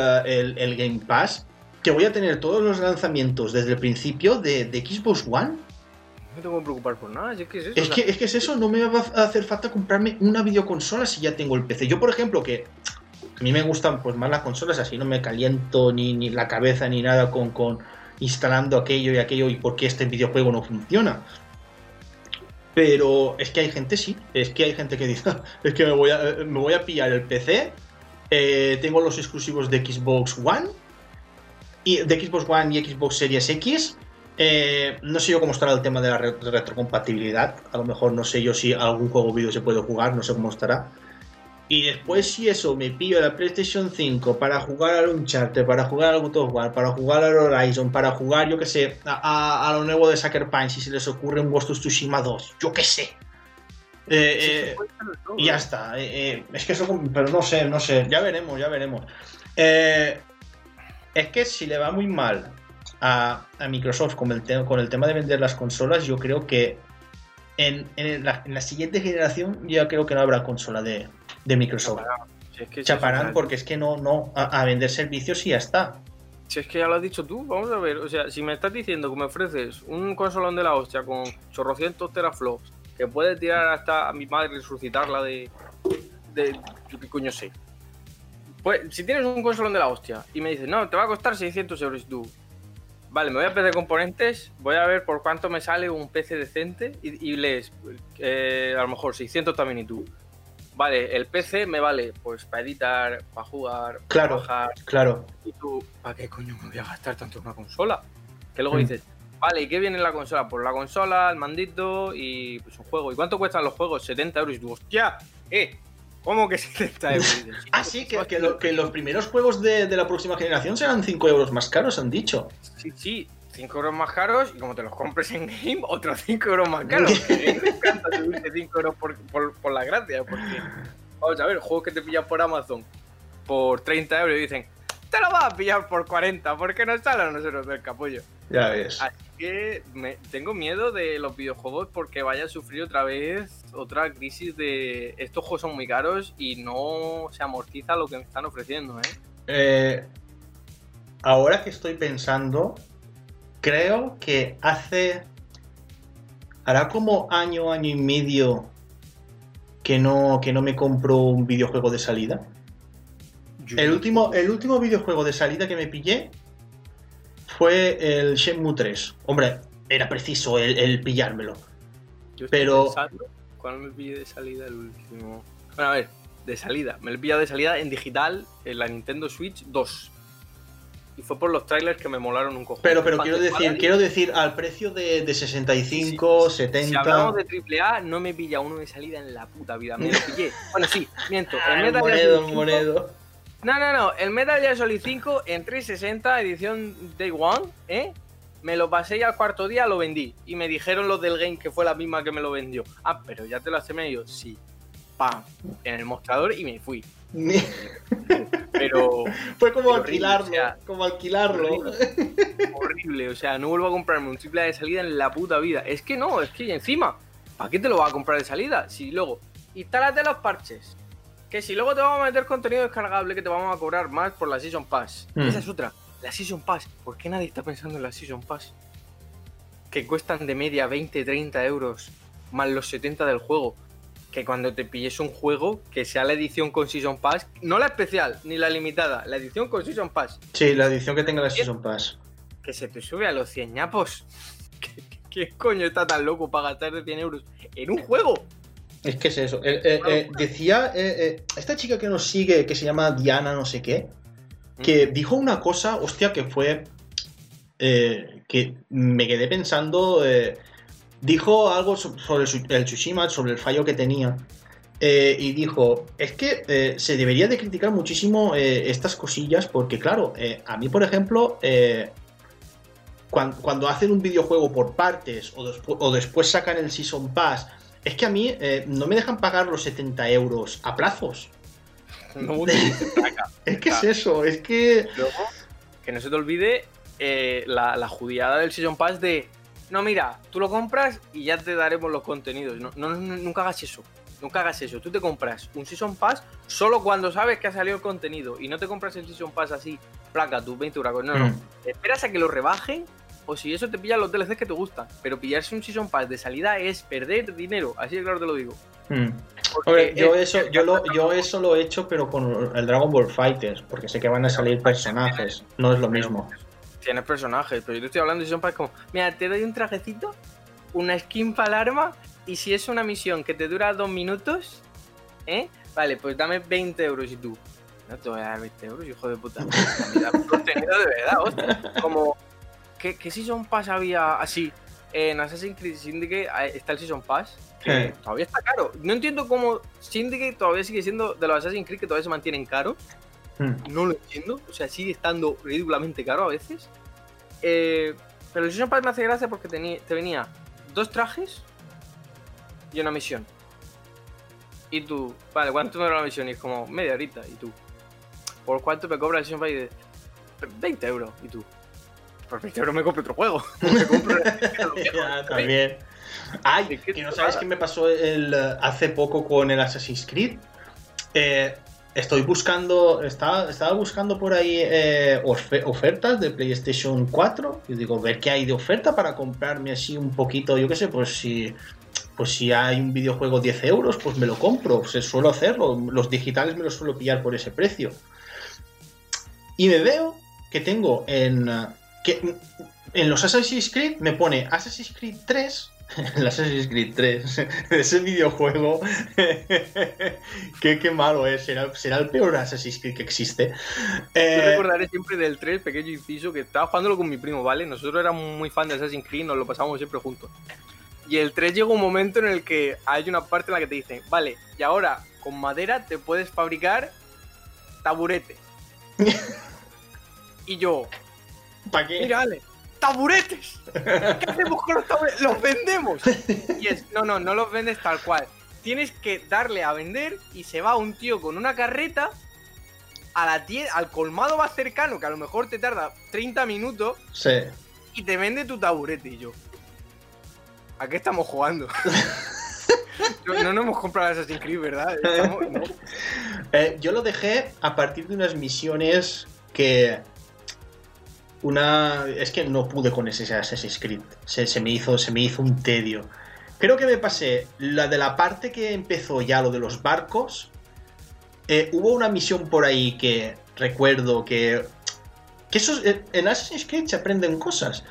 el, Game Pass que voy a tener todos los lanzamientos desde el principio de, de Xbox One. No me tengo que preocupar por nada, es que es eso. Es, que, es que es eso, no me va a hacer falta comprarme una videoconsola si ya tengo el PC. Yo, por ejemplo, que a mí me gustan pues más las consolas, así no me caliento ni, ni la cabeza ni nada con, con instalando aquello y aquello y por qué este videojuego no funciona. Pero es que hay gente, sí, es que hay gente que dice, es que me voy a, me voy a pillar el PC Eh, tengo los exclusivos de Xbox One. Y de Xbox One y Xbox Series X. Eh, no sé yo cómo estará el tema de la re- retrocompatibilidad. A lo mejor no sé yo si algún juego vídeo se puede jugar, no sé cómo estará. Y después, si eso, me pillo la PlayStation 5 para jugar al Uncharted, para jugar al God of para jugar al Horizon, para jugar, yo que sé, a, a- a lo nuevo de Sucker Punch, si se les ocurre un Ghost of Tsushima 2, yo que sé. Eh, eh, y ya está. eh, eh, es que eso, pero no sé, no sé. Ya veremos, ya veremos. Eh, es que si le va muy mal a, a Microsoft con el, te- con el tema de vender las consolas, yo creo que en, en la, en la siguiente generación ya creo que no habrá consola de, de Microsoft. Si es que, Chaparán si porque es que no, no, a, a vender servicios y ya está. Si es que ya lo has dicho tú, vamos a ver. O sea, si me estás diciendo que me ofreces un consolón de la hostia con chorrocientos teraflops que puede tirar hasta a mi madre y resucitarla de. de. yo qué coño sé. Pues, si tienes un consolón de la hostia y me dices, no, te va a costar 600 euros y tú. Vale, me voy a PC Componentes, voy a ver por cuánto me sale un PC decente y, y lees, eh, a lo mejor 600 también y tú. Vale, el PC me vale pues para editar, para jugar, para Claro. bajar, Claro. y tú, ¿para qué coño me voy a gastar tanto en una consola? Que luego Mm. dices, vale, ¿y qué viene en la consola? Pues la consola, el mandito y pues un juego. ¿Y cuánto cuestan los juegos? 70 euros. Y tú, hostia, ¿eh? ¿Cómo que 70 euros? Ah, sí, que, que lo- que los primeros juegos de, de la próxima generación serán 5 euros más caros, han dicho. Sí, sí, 5 euros más caros y como te los compres en game, otros 5 euros más caros. Me encanta subirte 5 euros por, por, por la gracia, porque, vamos a ver, juegos que te pillan por Amazon por 30 euros y dicen, te lo vas a pillar por 40, porque no sale a nosotros del capullo. Ya ves. Así que me, tengo miedo de los videojuegos porque vaya a sufrir otra vez otra crisis de estos juegos son muy caros y no se amortiza lo que me están ofreciendo, ¿eh? Eh, ahora que estoy pensando, creo que hace. Hará como año, año y medio que no, que no me compro un videojuego de salida. El último, el último videojuego de salida que me pillé fue el Shenmue 3. Hombre, era preciso el, el pillármelo. Yo estoy pero- pensando, ¿Cuál me pillé de salida el último? Bueno, a ver, de salida. Me lo he pillado de salida en digital en la Nintendo Switch 2. Y fue por los trailers que me molaron un cojón. Pero, pero quiero decir, quiero decir, al precio de, de 65, Si 70. hablamos de AAA, no me pilla uno de salida en la puta vida. Me lo pillé. Bueno, sí, miento. Ah, El el Metal Gear monedo, Solid el 5 monedo. No, no, no. El Metal Gear Solid 5 en 360, edición Day One, ¿eh? Me lo pasé y al cuarto día lo vendí. Y me dijeron los del game que fue la misma que me lo vendió. Ah, pero ya te lo has yo, sí. Pam. En el mostrador y me fui. Pero Fue como Horrible, alquilarlo, o sea, como alquilarlo. horrible. O sea, no vuelvo a comprarme un triple de salida en la puta vida. Es que no, es que encima, ¿para qué te lo vas a comprar de salida? Si luego, instálate los parches. Que si luego te vamos a meter contenido descargable que te vamos a cobrar más por la Season Pass. Hmm. Esa es otra. La Season Pass. ¿Por qué nadie está pensando en la Season Pass? Que cuestan de media 20, 30 euros. Más los 70 del juego. Que cuando te pilles un juego, que sea la edición con Season Pass. No la especial, ni la limitada. La edición con Season Pass Sí, la edición que tenga la Season Pass. que se te sube a los 100 ñapos. ¿Qué, qué coño está tan loco para gastar de 100 euros en un juego? Es que es eso. Eh, eh, eh, decía eh, eh, esta chica que nos sigue, que se llama Diana, no sé qué, que dijo una cosa, hostia, que fue. que me quedé pensando. dijo algo so- sobre el Tsushima, sobre el fallo que tenía. eh, y dijo: Es que eh, se debería de criticar muchísimo eh, estas cosillas, porque, claro, a mí, por ejemplo. cuan- cuando, hacen un videojuego por partes o, despu- o después sacan el Season Pass, es que a mí eh, no me dejan pagar los 70 euros a plazos. No. Es que es Ah. eso, es que. Luego, que no se te olvide eh, la, la judiada del Season Pass de no, mira, tú lo compras y ya te daremos los contenidos. No, no, no, nunca hagas eso. Nunca hagas eso. Tú te compras un Season Pass solo cuando sabes que ha salido el contenido y no te compras el Season Pass así, placa, tus 20 euros. No, no. Mm. Esperas a que lo rebajen o si eso te pillan los DLCs que te gustan. Pero pillarse un Season Pass de salida es perder dinero. Así de claro te lo digo. Mm. Hombre, yo es- eso, yo lo, yo eso lo he hecho, pero con el Dragon Ball Fighters, porque sé que van a salir personajes, no es lo mismo. Tienes personajes, pero yo te estoy hablando de Season Pass como, mira, te doy un trajecito, una skin para el arma, y si es una misión que te dura dos minutos, ¿eh? Vale, pues dame 20 euros y tú. No te voy a dar 20 euros, hijo de puta. Contenido de verdad, hostia. Como, ¿qué, ¿qué Season Pass había así? En Assassin's Creed Syndicate eh, está el Season Pass, que Eh. todavía está caro. No entiendo cómo Syndicate todavía sigue siendo de los Assassin's Creed que todavía se mantienen caros. Hmm. No lo entiendo. O sea, sigue estando ridículamente caro a veces. Eh, pero el Season Pass me hace gracia porque te venía dos trajes y una misión. Y tú, vale, ¿cuánto me da la misión? Y es como media horita. Y tú, ¿por cuánto me cobra el Season Pass? Y de 20 euros. Y tú, por 20 euros me compro otro juego. me compro Ya, también. Ay, ¿De qué que no sabes qué me pasó el, eh, hace poco con el Assassin's Creed. Eh, estoy buscando, estaba, estaba buscando por ahí eh, ofe- ofertas de PlayStation 4. Y digo, ver qué hay de oferta para comprarme así un poquito, yo qué sé, pues si, pues si hay un videojuego 10 euros, pues me lo compro. Se suelo hacerlo. Los digitales me los suelo pillar por ese precio. Y me veo que tengo en, que, en los Assassin's Creed me pone Assassin's Creed 3. El Assassin's Creed 3, ese videojuego, qué, qué malo es, será, será el peor Assassin's Creed que existe. Yo Eh, recordaré siempre del 3, pequeño inciso, que estaba jugándolo con mi primo, ¿vale? Nosotros éramos muy fan de Assassin's Creed, nos lo pasábamos siempre juntos. Y el 3 llega un momento en el que hay una parte en la que te dicen, vale, y ahora con madera te puedes fabricar taburete. y yo, ¿Para qué? mira, Ale, taburetes. ¿Qué hacemos con los taburetes? Los vendemos. Y es, no, no, no los vendes tal cual. Tienes que darle a vender y se va un tío con una carreta a la al colmado más cercano, que a lo mejor te tarda 30 minutos, Sí. y te vende tu taburete. Y yo, ¿a qué estamos jugando? no, no nos hemos comprado Assassin's Creed, ¿verdad? Estamos- no. Eh, yo lo dejé a partir de unas misiones que. Una. Es que no pude con ese Assassin's Creed. Se, me hizo, se me hizo un tedio. Creo que me pasé la de la parte que empezó ya lo de los barcos. Eh, hubo una misión por ahí que recuerdo que. Que esos, eh, en Assassin's Creed se aprenden cosas.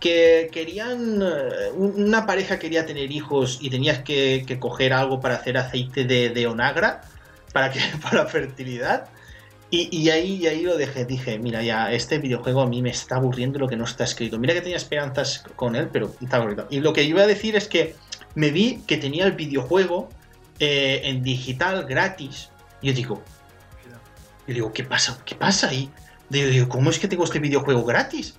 Que querían. eh, un- Una pareja quería tener hijos y tenías que, que coger algo para hacer aceite de, de onagra para que para fertilidad. Y, y ahí, y ahí lo dejé, dije, mira, ya, este videojuego a mí me está aburriendo lo que no está escrito. Mira que tenía esperanzas con él, pero está aburrido. Y lo que iba a decir es que me vi que tenía el videojuego eh, en digital gratis. Y yo digo, yo digo, ¿qué pasa? ¿Qué pasa ahí? Digo, ¿cómo es que tengo este videojuego gratis?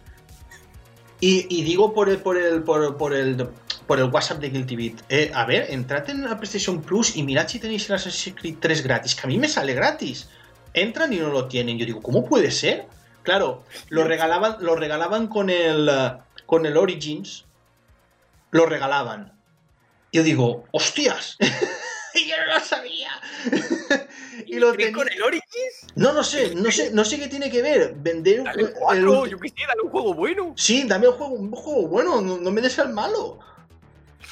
Y, y digo por el, por el, por, por el, por el WhatsApp de Guilty Beat, eh, a ver, entrad en la PlayStation Plus y mirad si tenéis el Assassin's Creed 3 gratis, que a mí me sale gratis. Entran y no lo tienen. Yo digo, ¿cómo puede ser? Claro, lo regalaban, lo regalaban con el, eh, con el Origins, lo regalaban. Yo digo, ¡hostias! y yo no lo sabía. y lo ¿Crees tenía- con el Origins? No, no sé, no sé, no sé qué tiene que ver. Vender Dale el- cuatro, yo qué sé, dale un juego bueno. Sí, dame un juego, un juego bueno, no, no me des al malo.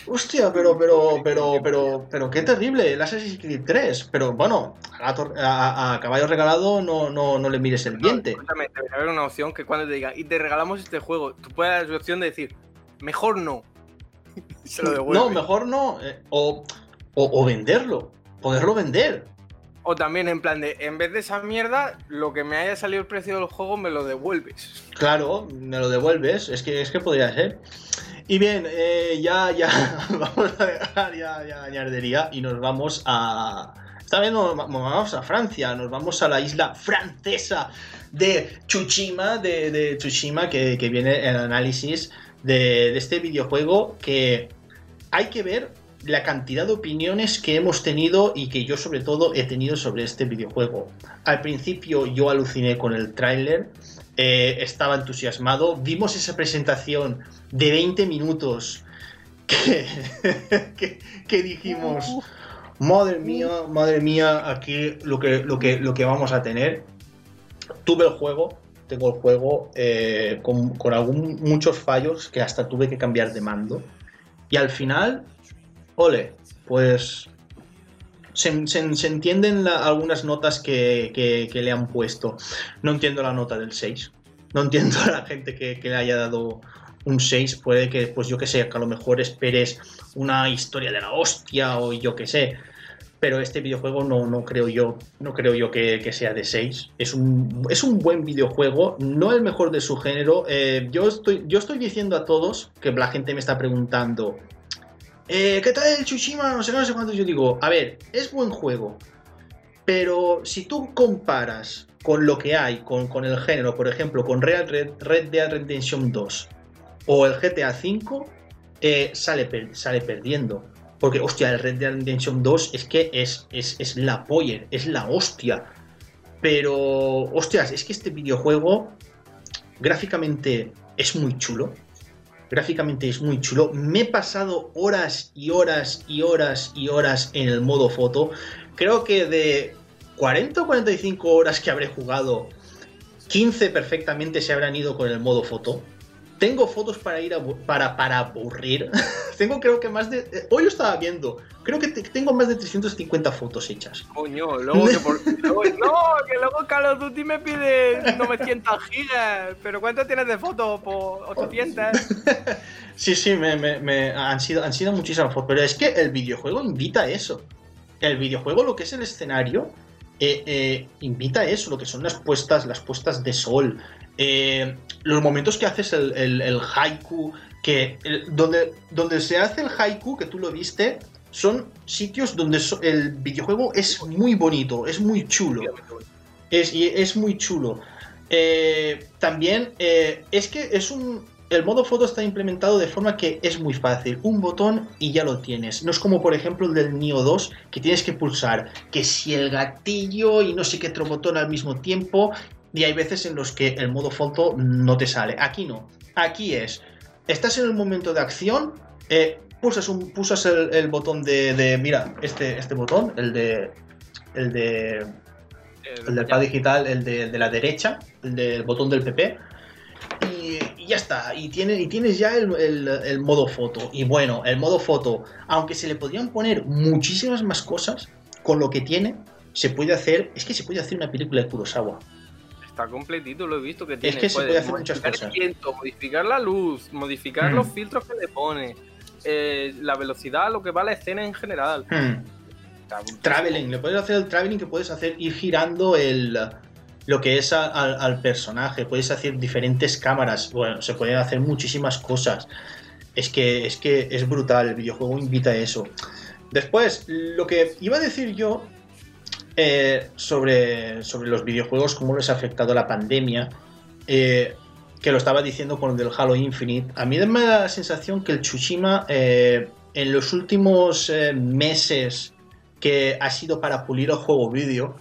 Hostia, pero, pero, pero, pero, pero qué terrible, el Assassin's Creed 3. Pero bueno, a, gato- a- a caballo regalado no, no, no le mires el No, diente. escúchame, debería haber una opción que cuando te digan y te regalamos este juego, tú puedes dar la opción de decir, mejor no. Se lo devuelve. No, mejor no. eh, o, o, o venderlo, poderlo vender. O también en plan de, en vez de esa mierda, lo que me haya salido el precio del juego me lo devuelves. Claro, me lo devuelves, es que, es que podría ser. Y bien, eh, ya, ya, vamos a dejar ya, ya ñardería y nos vamos a... Esta vez nos vamos a Francia, nos vamos a la isla francesa de Tsushima, de, de Tsushima, que, que viene el análisis de, de este videojuego que hay que ver la cantidad de opiniones que hemos tenido y que yo sobre todo he tenido sobre este videojuego. Al principio yo aluciné con el tráiler, eh, estaba entusiasmado, vimos esa presentación de 20 minutos que, que, que dijimos, madre mía, madre mía, aquí lo que, lo que, lo que vamos a tener. Tuve el juego, tengo el juego eh, con, con algún, muchos fallos que hasta tuve que cambiar de mando. Y al final, ole, pues se, entienden algunas notas que, le han puesto. No entiendo la nota del 6. No entiendo a la gente que, que le haya dado un 6. Puede que, pues yo que sé, que a lo mejor esperes una historia de la hostia o yo que sé. pero este videojuego no, no creo yo, no creo yo que, sea de 6. Es un, es un buen videojuego, no el mejor de su género. Eh, yo, estoy, yo estoy diciendo a todos que la gente me está preguntando, eh, ¿qué tal el Tsushima? No sé, no sé cuánto. Yo digo, a ver, es buen juego, pero si tú comparas con lo que hay, con, con el género, por ejemplo, con Real Red, Red Dead Redemption 2 o el GTA V, eh, sale, sale perdiendo. Porque, hostia, el Red Dead Redemption 2 es que es, es, la poller, es la hostia. Pero, hostias, es que este videojuego gráficamente es muy chulo. Gráficamente es muy chulo. Me he pasado horas y horas y horas y horas en el modo foto. Creo que de 40 o 45 horas que habré jugado, 15 perfectamente se habrán ido con el modo foto. Tengo fotos para ir a, para, para aburrir. tengo creo que más de... Eh, hoy lo estaba viendo. Creo que tengo más de 350 fotos hechas. Coño, luego que por... no, que luego Call of Duty me pide 900 gigas. Pero ¿cuánto tienes de fotos? Por 800. sí, sí, me, me, han, sido, han sido muchísimas fotos. Pero es que el videojuego invita a eso. El videojuego, lo que es el escenario, eh, eh, invita a eso, lo que son las puestas, las puestas de sol, eh, los momentos que haces el, haiku, que donde, donde se hace el haiku, que tú lo viste, son sitios donde el videojuego es muy bonito, es muy chulo. Es, es muy chulo. Eh, también eh, es que es un. El modo foto está implementado de forma que es muy fácil. Un botón y ya lo tienes. No es como, por ejemplo, el del Nio 2, que tienes que pulsar que si el gatillo y no sé qué otro botón al mismo tiempo y hay veces en los que el modo foto no te sale. Aquí no. Aquí es, estás en el momento de acción, eh, pulsas, un, pulsas el, botón de, mira, este, este botón, el de... El de... El, del pad digital, el de, la derecha, el del botón del PP. Y, ya está. Y, tiene, y tienes ya el, el, modo foto. Y bueno, el modo foto, aunque se le podrían poner muchísimas más cosas, con lo que tiene, se puede hacer. Es que se puede hacer una película de Kurosawa está completito, lo he visto que tiene. Es que se puede hacer muchas cosas. modificar la luz, modificar los filtros que le pone, eh, la velocidad, lo que va a la escena en general. Hmm. Traveling, le puedes hacer el traveling que puedes hacer ir girando el lo que es al personaje, puedes hacer diferentes cámaras, bueno, se pueden hacer muchísimas cosas. Es que es que es brutal, el videojuego invita a eso. Después, lo que iba a decir yo eh, sobre, sobre los videojuegos, cómo les ha afectado la pandemia, eh, que lo estaba diciendo con el del Halo Infinite. A mí me da la sensación que el Tsushima eh, en los últimos meses que ha sido para pulir el juego vídeo,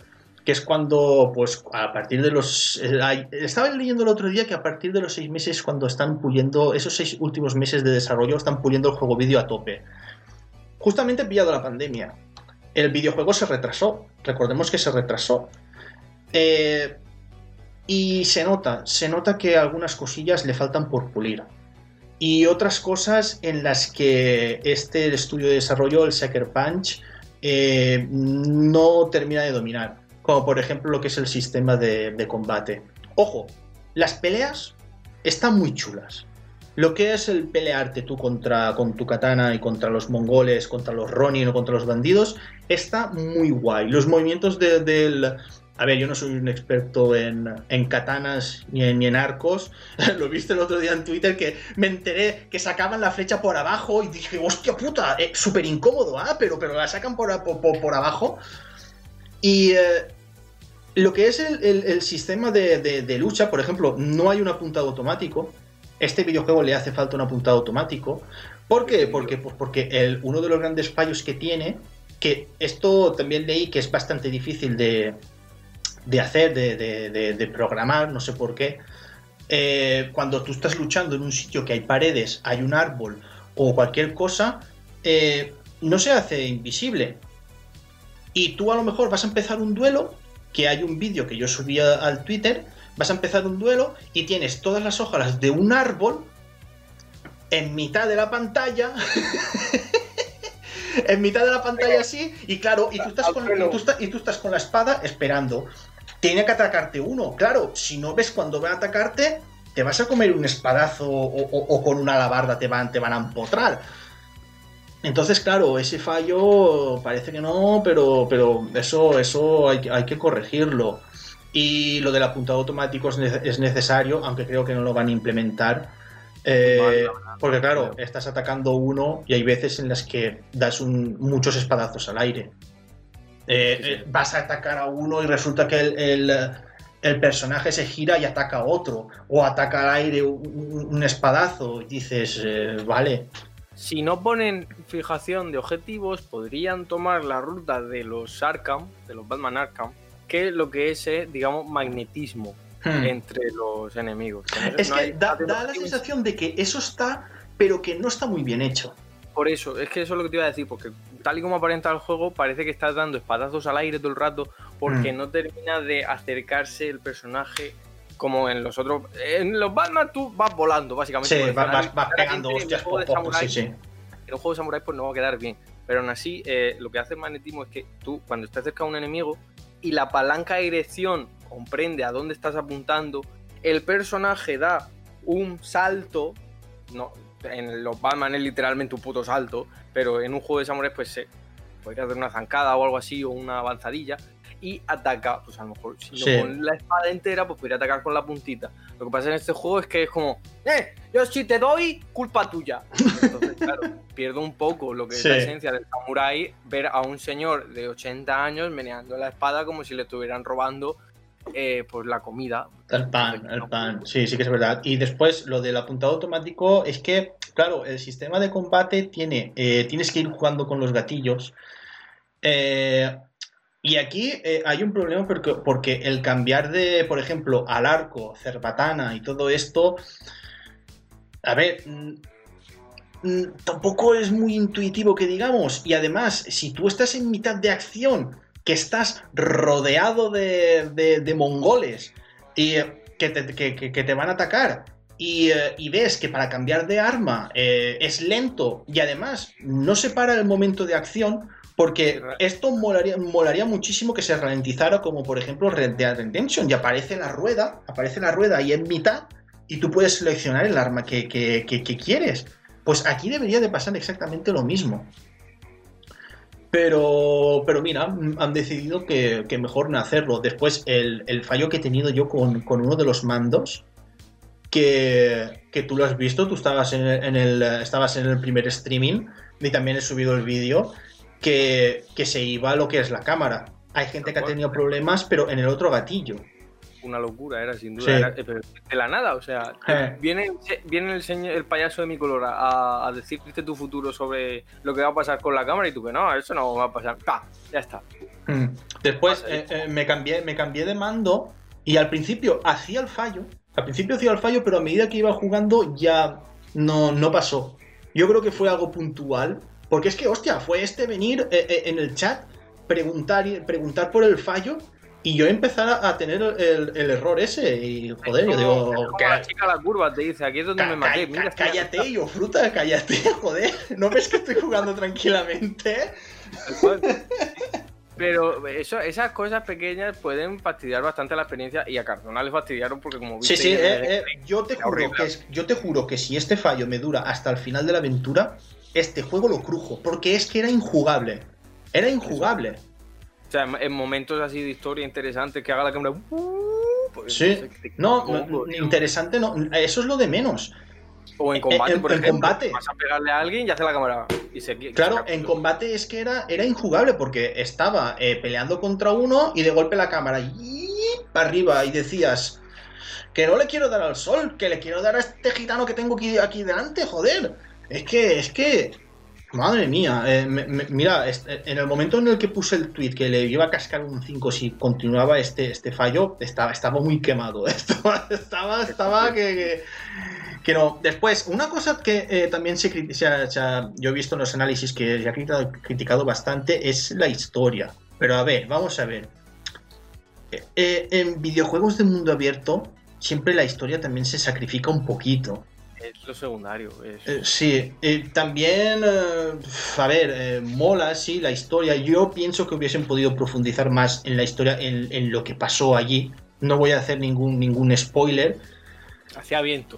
que es cuando, pues, a partir de los... estaba leyendo el otro día que a partir de los seis meses, cuando están puliendo, esos seis últimos meses de desarrollo, están puliendo el juego vídeo a tope. Justamente pillado la pandemia el videojuego se retrasó. Recordemos que se retrasó. Eh, y se nota, se nota que algunas cosillas le faltan por pulir. Y otras cosas en las que este estudio de desarrollo, el Sucker Punch, eh, no termina de dominar. Como por ejemplo lo que es el sistema de combate. Ojo, las peleas están muy chulas. Lo que es el pelearte tú contra con tu katana y contra los mongoles, contra los ronin o contra los bandidos, está muy guay. Los movimientos del... A ver, yo no soy un experto en, katanas ni en, arcos. Lo viste el otro día en Twitter que me enteré que sacaban la flecha por abajo y dije, hostia puta, eh, súper incómodo, ¿ah? Pero, pero la sacan por, por, abajo. Y eh, lo que es el, sistema de, de, lucha, por ejemplo, no hay un apuntado automático este videojuego le hace falta un apuntado automático. ¿Por qué? Porque, pues porque el, uno de los grandes fallos que tiene, que esto también leí que es bastante difícil de, hacer, de, programar, no sé por qué. Eh, cuando tú estás luchando en un sitio que hay paredes, hay un árbol o cualquier cosa, eh, no se hace invisible. Y tú a lo mejor vas a empezar un duelo, que hay un vídeo que yo subí al Twitter, vas a empezar un duelo y tienes todas las hojas de un árbol en mitad de la pantalla. en mitad de la pantalla así, y claro, y tú, estás con, y tú, estás con la espada esperando. Tiene que atacarte uno. Claro, si no ves cuando va a atacarte, te vas a comer un espadazo o, con una alabarda te van, te van a empotrar. Entonces, claro, ese fallo parece que no, pero, pero eso, eso hay, hay que corregirlo. Y lo del apuntado automático es necesario, aunque creo que no lo van a implementar. Eh, porque claro, estás atacando uno y hay veces en las que das muchos espadazos al aire. Eh, eh, vas a atacar a uno y resulta que el, personaje se gira y ataca a otro. O ataca al aire un, espadazo y dices, vale. Si no ponen fijación de objetivos, podrían tomar la ruta de los Arkham, de los Batman Arkham, que lo que es, digamos, magnetismo hmm. entre los enemigos. Es que da, la sensación de que eso está, pero que no está muy bien hecho. Por eso, es que eso es lo que te iba a decir, porque tal y como aparenta el juego, parece que estás dando espadazos al aire todo el rato, porque hmm. no termina de acercarse el personaje como en los otros. En los Batman tú vas volando, básicamente. Sí, vas, pegando hostias por poco, sí, sí. En un juego de samurai pues no va a quedar bien. Pero aún así, eh, lo que hace el magnetismo es que tú, cuando estás cerca de un enemigo, y la palanca de dirección comprende a dónde estás apuntando, el personaje da un salto, no, en los Batman es literalmente un puto salto, pero en un juego de samuráis pues se podría hacer una zancada o algo así o una avanzadilla y ataca, pues a lo mejor si no con la espada entera, pues podría atacar con la puntita. Lo que pasa en este juego es que es como, ¡eh! Yo si te doy, culpa tuya. Entonces, claro, pierdo un poco lo que es la esencia del samurai, ver a un señor de 80 años meneando la espada como si le estuvieran robando eh, pues la comida. El pan, el pan, sí, sí que es verdad. Y después lo del apuntado automático es que, claro, el sistema de combate tiene, eh, tienes que ir jugando con los gatillos. Eh, y aquí eh, hay un problema porque, porque, el cambiar de, por ejemplo, al arco, cerbatana y todo esto, a ver, mm, mm, tampoco es muy intuitivo que digamos. Y además, si tú estás en mitad de acción, que estás rodeado de, mongoles y eh, que te, van a atacar, y, eh, y, ves que para cambiar de arma es lento y además no se para el momento de acción, porque esto molaría, molaría muchísimo que se ralentizara, como por ejemplo Red Dead Redemption, y aparece la rueda, aparece la rueda ahí en mitad, y tú puedes seleccionar el arma que, quieres. Pues aquí debería de pasar exactamente lo mismo. Pero, pero mira, han decidido que, mejor no hacerlo. Después, el, fallo que he tenido yo con, uno de los mandos, que, que, tú lo has visto, tú estabas en el, estabas en el primer streaming y también he subido el vídeo que, se iba a lo que es la cámara. Hay gente que ha tenido problemas, pero en el otro gatillo. Una locura, era sin duda. Eh, de la nada, o sea, eh. viene, viene el, el payaso de mi color a, decirte tu futuro sobre lo que va a pasar con la cámara y tú que no, eso no va a pasar. Ya está. Mm. Después eh, me, cambié, me cambié de mando y al principio hacía el fallo. Al principio hacía el fallo, pero a medida que iba jugando ya no, no pasó. Yo creo que fue algo puntual porque es que, hostia, fue este venir eh, eh, en el chat, preguntar, preguntar por el fallo y yo empezar a, tener el, error ese. Y joder, yo digo. Que la chica la curva te dice, aquí es donde me maté. Mira, cállate, yo fruta, cállate, joder. ¿No ves que estoy jugando tranquilamente? Pero eso, esas cosas pequeñas pueden fastidiar bastante la experiencia y a Cardona le fastidiaron porque como viste... Sí, sí, eh, yo, te juro que yo te juro que si este fallo me dura hasta el final de la aventura, este juego lo crujo, porque es que era injugable. Era injugable. O sea, en momentos así de historia interesante que haga la cámara. Uh, pues, sí, no, interesante no. Eso es lo de menos. O en combate, por ejemplo, combate. Vas a pegarle a alguien y hace la cámara. Y se, claro, en combate es que era, era injugable porque estaba eh, peleando contra uno y de golpe la cámara y para arriba y decías que no le quiero dar al sol, que le quiero dar a este gitano que tengo aquí, aquí delante, joder. Es que, es que. Madre mía, eh, mira, en el momento en el que puse el tweet que le iba a cascar un 5 si continuaba este, este fallo, estaba, estaba muy quemado. Estaba, estaba, estaba que, que, no. Después, una cosa que eh, también se, critica, yo he visto en los análisis que se ha criticado, bastante es la historia. Pero a ver, vamos a ver. Eh, en videojuegos de mundo abierto, siempre la historia también se sacrifica un poquito. Es lo secundario. Eh, sí, también, eh, a ver, eh, mola, sí, la historia. Yo pienso que hubiesen podido profundizar más en la historia, en, lo que pasó allí. No voy a hacer ningún, ningún spoiler. Hacía viento.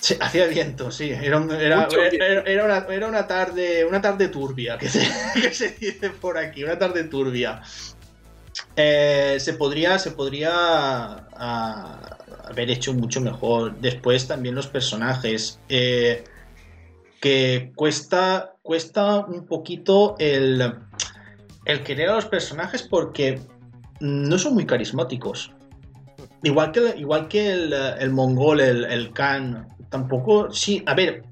Sí, hacía viento, sí. Era, un- era- era- era una, era una tarde, una tarde turbia, que se, que se dice por aquí, una tarde turbia. Se podría, se podría ah, haber hecho mucho mejor. Después también los personajes. eh, que cuesta, cuesta un poquito el, el querer a los personajes porque no son muy carismáticos. Igual que, igual que el, el mongol, el, el Khan, tampoco. Sí, a ver,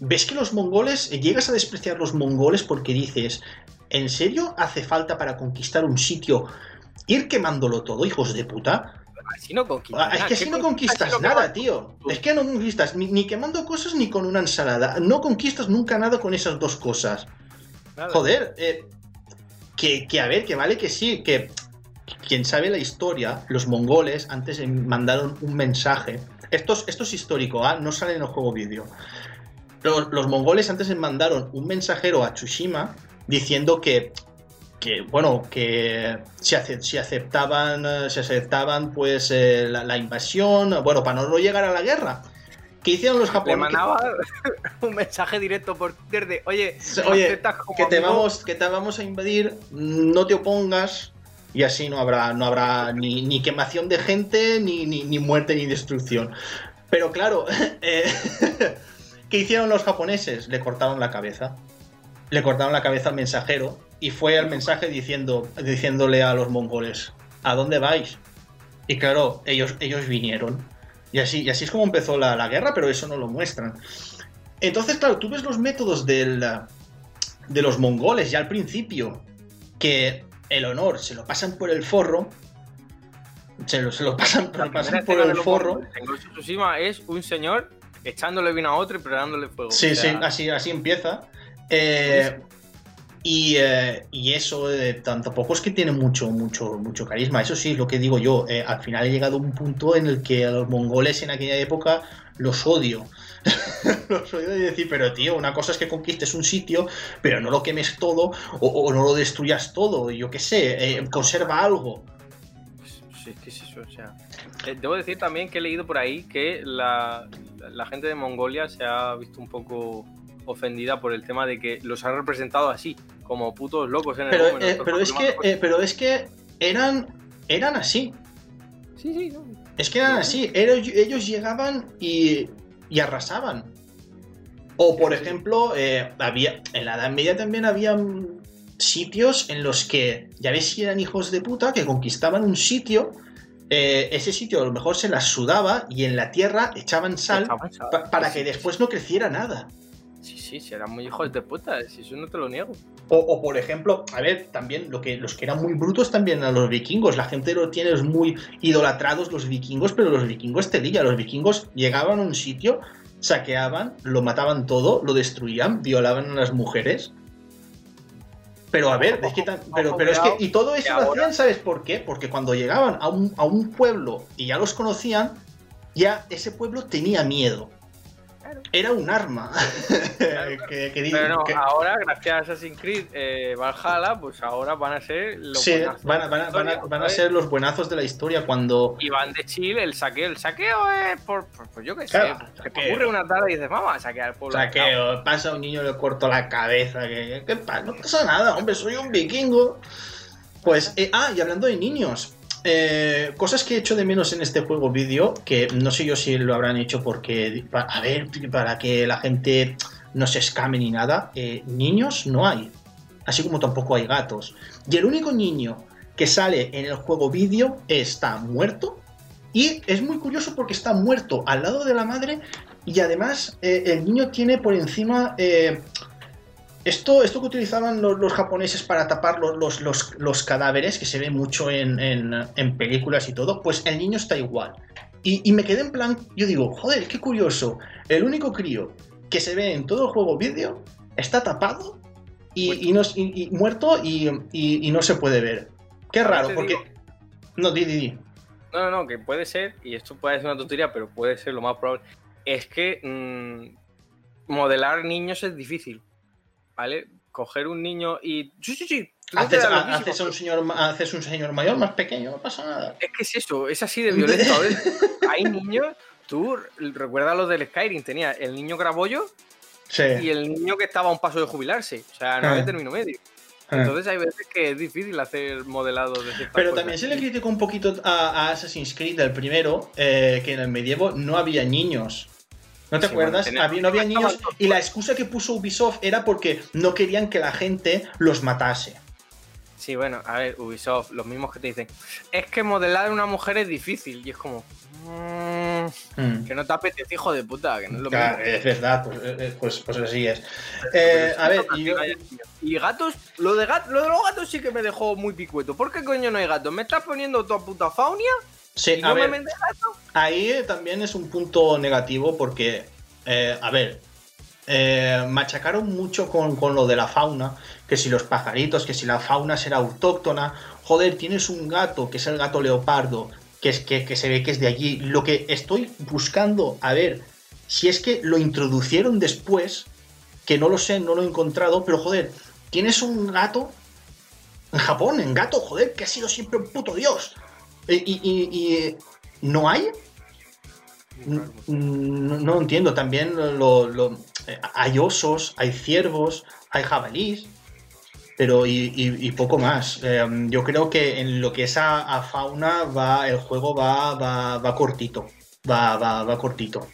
ves que los mongoles, llegas a despreciar los mongoles porque dices, ¿en serio hace falta para conquistar un sitio ir quemándolo todo, hijos de puta? Así no conquistas. Ah, es que ¿Qué así no conquistas lo nada, tío. Es que no conquistas ni, ni quemando cosas ni con una ensalada. No conquistas nunca nada con esas dos cosas. Nada. Joder, eh, que, que a ver, que vale que sí, que quien sabe la historia, los mongoles antes mandaron un mensaje. Esto es, esto es histórico, ¿ah? no sale en el juego vídeo. Los, los mongoles antes mandaron un mensajero a Tsushima diciendo que, que bueno, que si, ace- si aceptaban, eh, si aceptaban pues eh, la, la invasión, bueno, para no llegar a la guerra. ¿Qué hicieron los Le japoneses? mandaba un mensaje directo por Twitter de, oye, Oye, que te amigo? vamos que te vamos a invadir no te opongas y así no habrá no habrá ni, ni quemación de gente ni, ni, ni muerte ni destrucción pero claro eh, ¿qué hicieron los japoneses? le cortaron la cabeza le cortaron la cabeza al mensajero y fue el mensaje diciendo diciéndole a los mongoles ¿a dónde vais? y claro ellos ellos vinieron y así, y así es como empezó la, la guerra pero eso no lo muestran entonces claro tú ves los métodos del de los mongoles ya al principio, que el honor se lo pasan por el forro, se lo, se lo pasan, lo por el forro. Tsushima es un señor echándole vino a otro y preparándole fuego. Sí, O sea, sí, así, así empieza. Eh, y, eh, y eso eh, tampoco es que tiene mucho, mucho, mucho carisma. Eso sí, es lo que digo yo. eh, al final he llegado a un punto en el que a los mongoles en aquella época los odio. los odio de decir, pero tío, una cosa es que conquistes un sitio, pero no lo quemes todo o, no lo destruyas todo. Yo qué sé, eh, conserva algo. Sí, ¿qué es eso? O sea, debo decir también que he leído por ahí que la, la gente de Mongolia se ha visto un poco ofendida por el tema de que los han representado así, como putos locos en el Pero, eh, pero es que, eh, pero es que eran, eran así. Sí, sí, no. Es que eran así, ellos, ellos llegaban y, y arrasaban. O por ejemplo, eh, había en la Edad Media también había sitios en los que, ya ves si eran hijos de puta, que conquistaban un sitio, eh, ese sitio a lo mejor se las sudaba y en la tierra echaban sal para que después no creciera nada. Sí, sí, sí, eran muy hijos de puta, si eso no te lo niego. O, o, por ejemplo, a ver, también lo que, los que eran muy brutos también a los vikingos. La gente lo tiene muy idolatrados los vikingos, pero los vikingos telilla. Los vikingos llegaban a un sitio, saqueaban, lo mataban todo, lo destruían, violaban a las mujeres. Pero a ver, es que tan- pero, pero es que. Y todo eso lo hacían, ¿sabes por qué? Porque cuando llegaban a un, a un pueblo y ya los conocían, ya ese pueblo tenía miedo. Claro. Era un arma. claro. que, que Pero no, que- ahora, gracias a Assassin's Creed eh, Valhalla, pues ahora van a ser los Sí, buenazos van a, de van la a- van a- ser los buenazos de la historia cuando... Y van de chill el saqueo. El saqueo es por, por- pues yo qué sé. Se te saqueo. ocurre una tarde y dices, vamos a saquear al O pueblo. sea, que pasa a un niño le corto la cabeza, que, no pasa nada, hombre, soy un vikingo. Pues, eh, ah, y hablando de niños, eh, cosas que he hecho de menos en este juego vídeo, que no sé yo si lo habrán hecho porque, a ver, para que la gente no se escame ni nada, eh, niños no hay, así como tampoco hay gatos. Y el único niño que sale en el juego vídeo está muerto y es muy curioso porque está muerto al lado de la madre y además eh, el niño tiene por encima esto, esto que utilizaban los, los japoneses para tapar los, los- los- los cadáveres, que se ve mucho en, en- en películas y todo, pues el niño está igual. Y, y me quedé en plan, yo digo, joder, qué curioso, el único crío que se ve en todo el juego vídeo está tapado y, y no, y- y muerto y, no se puede ver. Qué raro, porque... digo- No, di, di, di. No, no, no, que puede ser, y esto puede ser una tontería, pero puede ser lo más probable. Es que mm, modelar niños es difícil. ¿Vale? Coger un niño y. Haces, ha- haces un señor, haces un señor mayor más pequeño, no pasa nada. Es que es eso, es así de violento. Hay niños. tú recuerdas lo del Skyrim, tenía el niño grabollo Sí. y el niño que estaba a un paso de jubilarse. O sea, no Ah. había término medio. Ah. Entonces hay veces que es difícil hacer modelado de Pero cosas. también se le criticó un poquito a, a Assassin's Creed, el primero, eh, que en el medievo no había niños. ¿No te Sí, acuerdas? bueno, tenía- Había- no había niños y la excusa que puso Ubisoft era porque no querían que la gente los matase. Sí, bueno, a ver, Ubisoft, los mismos que te dicen, es que modelar a una mujer es difícil. Y es como, "Mm, Mm. que no te apetece, hijo de puta, que no es lo Claro, mismo. es verdad, pues, eh, pues, pues así es. Eh, a ver, y yo- Y gatos, lo de, gat- lo de los gatos sí que me dejó muy picueto. ¿Por qué coño no hay gatos? ¿Me estás poniendo toda puta faunia? Sí, ¿Y a no ver, me ahí también es un punto negativo porque, eh, a ver, eh, machacaron mucho con, con lo de la fauna, que si los pajaritos, que si la fauna será autóctona, joder, tienes un gato, que es el gato leopardo, que, es, que, que se ve que es de allí. Lo que estoy buscando, a ver, si es que lo introducieron después, que no lo sé, no lo he encontrado, pero joder, tienes un gato en Japón, en gato, joder, que ha sido siempre un puto dios. Y, y- ¿no hay? No, no entiendo. También lo, lo- eh, hay osos, hay ciervos, hay jabalís, pero y, y- y poco más. Eh, yo creo que en lo que es a, a fauna va el juego va, va, va cortito. Va, va, va cortito.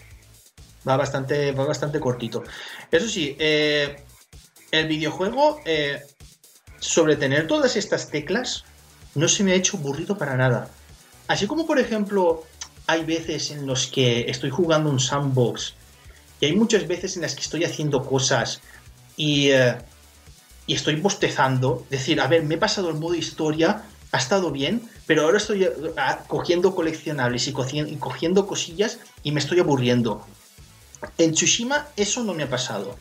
Va bastante, va bastante cortito. Eso sí, eh, el videojuego, eh, sobre tener todas estas teclas, no se me ha hecho aburrido para nada. Así como, por ejemplo, hay veces en los que estoy jugando un sandbox y hay muchas veces en las que estoy haciendo cosas y, eh, estoy bostezando. Decir, a ver, me he pasado el modo historia, ha estado bien, pero ahora estoy eh, ah, cogiendo coleccionables y cogiendo, cosillas y me estoy aburriendo. En Tsushima eso no me ha pasado.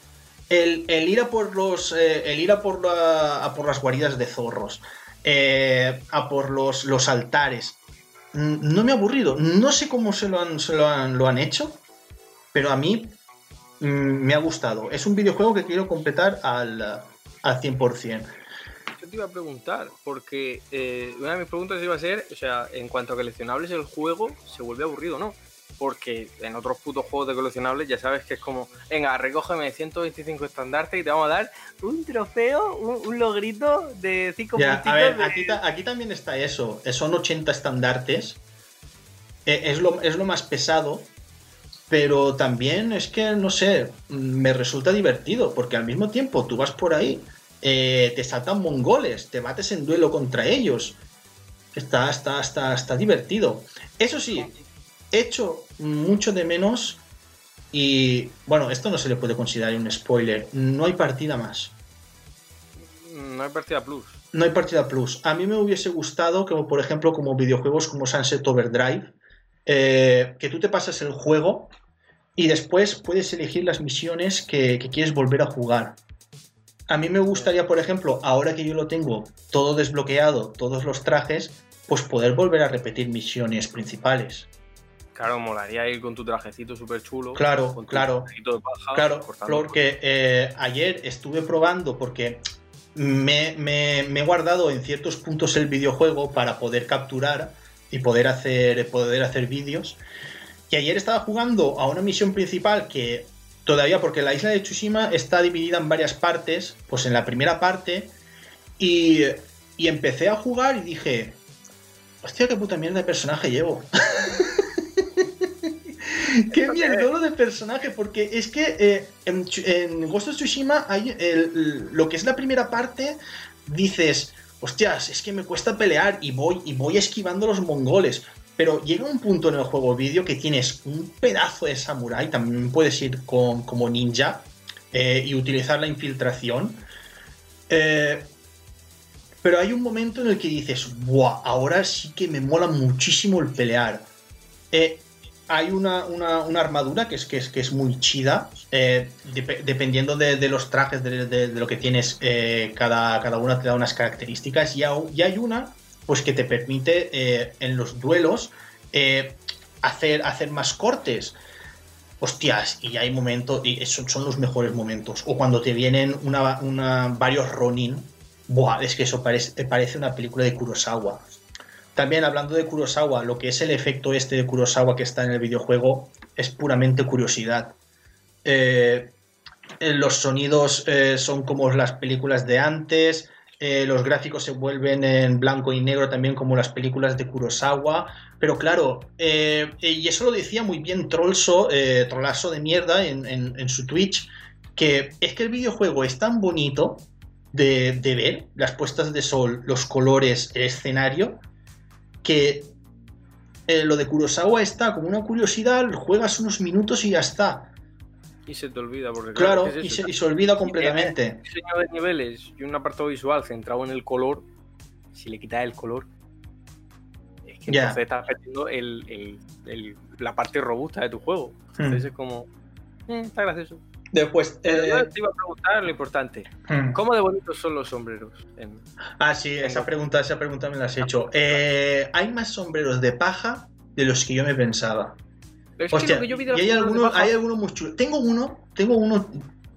El, ir a por los. eh, el ir a por, la- a por las guaridas de zorros. a por los altares. No me ha aburrido. No sé cómo se lo han, se lo han, lo han hecho. Pero a mí mm, me ha gustado. Es un videojuego que quiero completar al, al 100%. Yo te iba a preguntar, porque eh, una de mis preguntas iba a ser, o sea, en cuanto a coleccionables, el juego se vuelve aburrido no. Porque en otros putos juegos de coleccionables ya sabes que es como, venga, recógeme 125 estandartes y te vamos a dar un trofeo, un, un logrito de 5 Ya, puntitos. a ver, de- aquí, ta- aquí también está eso. Eh, Son 80 estandartes. Eh, es, lo, es lo más pesado. Pero también es que, no sé, mm, me resulta divertido. Porque al mismo tiempo tú vas por ahí, eh, te saltan mongoles, te bates en duelo contra ellos. Está, está, está, está divertido. Eso sí, hecho mucho de menos. Y bueno, esto no se le puede considerar un spoiler. No hay partida más. No hay partida plus. No hay partida plus. A mí me hubiese gustado, como por ejemplo, como videojuegos como Sunset Overdrive, eh, que tú te pasas el juego y después puedes elegir las misiones que, que quieres volver a jugar. A mí me gustaría, por ejemplo, ahora que yo lo tengo todo desbloqueado, todos los trajes, pues poder volver a repetir misiones principales. Claro, molaría ir con tu trajecito súper chulo. Claro, con tu claro. de paja, Claro, porque eh, ayer estuve probando porque me, me- me he guardado en ciertos puntos el videojuego para poder capturar y poder hacer, poder hacer vídeos. Y ayer estaba jugando a una misión principal que todavía, porque la isla de Tsushima está dividida en varias partes, pues en la primera parte, y, y empecé a jugar y dije, hostia, qué puta mierda de personaje llevo. Qué mierda de personaje, porque es que eh, en, Ghost of Tsushima hay el- el- lo que es la primera parte, dices, hostias, es que me cuesta pelear y voy, y voy esquivando los mongoles. Pero llega un punto en el juego vídeo que tienes un pedazo de samurái, también puedes ir con, como ninja eh, y utilizar la infiltración. Eh, pero hay un momento en el que dices, ¡buah! Ahora sí que me mola muchísimo el pelear. Eh, hay una, una- una armadura que es, que es, que es muy chida, eh, dep- dependiendo de, de los trajes, de, de- lo que tienes, eh, cada, cada una te da unas características. Y, hay- una pues que te permite eh, en los duelos hacer, hacer más cortes. Hostias, y hay momentos, y esos son los mejores momentos. O cuando te vienen una, una- varios Ronin, buah, es que eso parece, parece una película de Kurosawa. También hablando de Kurosawa, lo que es el efecto este de Kurosawa que está en el videojuego, es puramente curiosidad. Eh, eh, los sonidos eh, son como las películas de antes, los gráficos se vuelven en blanco y negro también como las películas de Kurosawa, pero claro, y eso lo decía muy bien Trollso, Trollazo de mierda en, su Twitch, que es que el videojuego es tan bonito de ver, las puestas de sol, los colores, el escenario, que lo de Kurosawa está como una curiosidad, juegas unos minutos y ya está. Y se te olvida, porque claro, y, se, olvida completamente. diseño de niveles y un apartado visual centrado en el color, si le quitas el color, es que entonces estás perdiendo el, el, la parte robusta de tu juego. Hmm. Entonces es como, eh, está gracioso. Después, eh, te iba a preguntar lo importante. Hmm. ¿Cómo de bonitos son los sombreros? Ah, sí, esa pregunta, esa pregunta me la has hecho. Eh, hay más sombreros de paja de los que yo me pensaba y hay algunos, hay algunos muy chulos. Tengo uno, tengo uno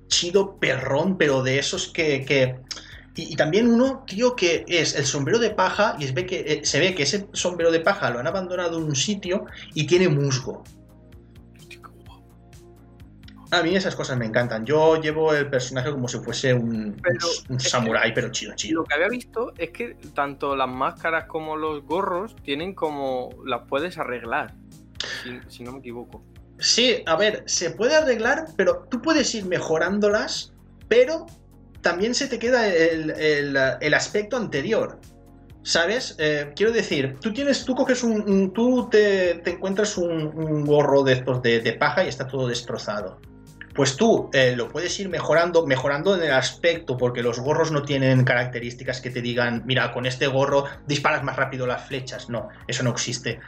chido perrón, pero de esos que. Y, también uno, tío, que es el sombrero de paja y es ve que, eh, se ve que ese sombrero de paja lo han abandonado en un sitio y tiene musgo. A mí esas cosas me encantan. Yo llevo el personaje como si fuese un, un samurái, pero chido, chido. Lo que había visto es que tanto las máscaras como los gorros tienen como. las puedes arreglar si, no me equivoco. Sí, a ver, se puede arreglar, pero tú puedes ir mejorándolas, pero también se te queda el, aspecto anterior. ¿Sabes? Eh, quiero decir, tú tienes, tú coges un, tú te, encuentras un, gorro de estos de, paja y está todo destrozado. Pues tú eh, lo puedes ir mejorando, mejorando en el aspecto, porque los gorros no tienen características que te digan, mira, con este gorro disparas más rápido las flechas. No, eso no existe.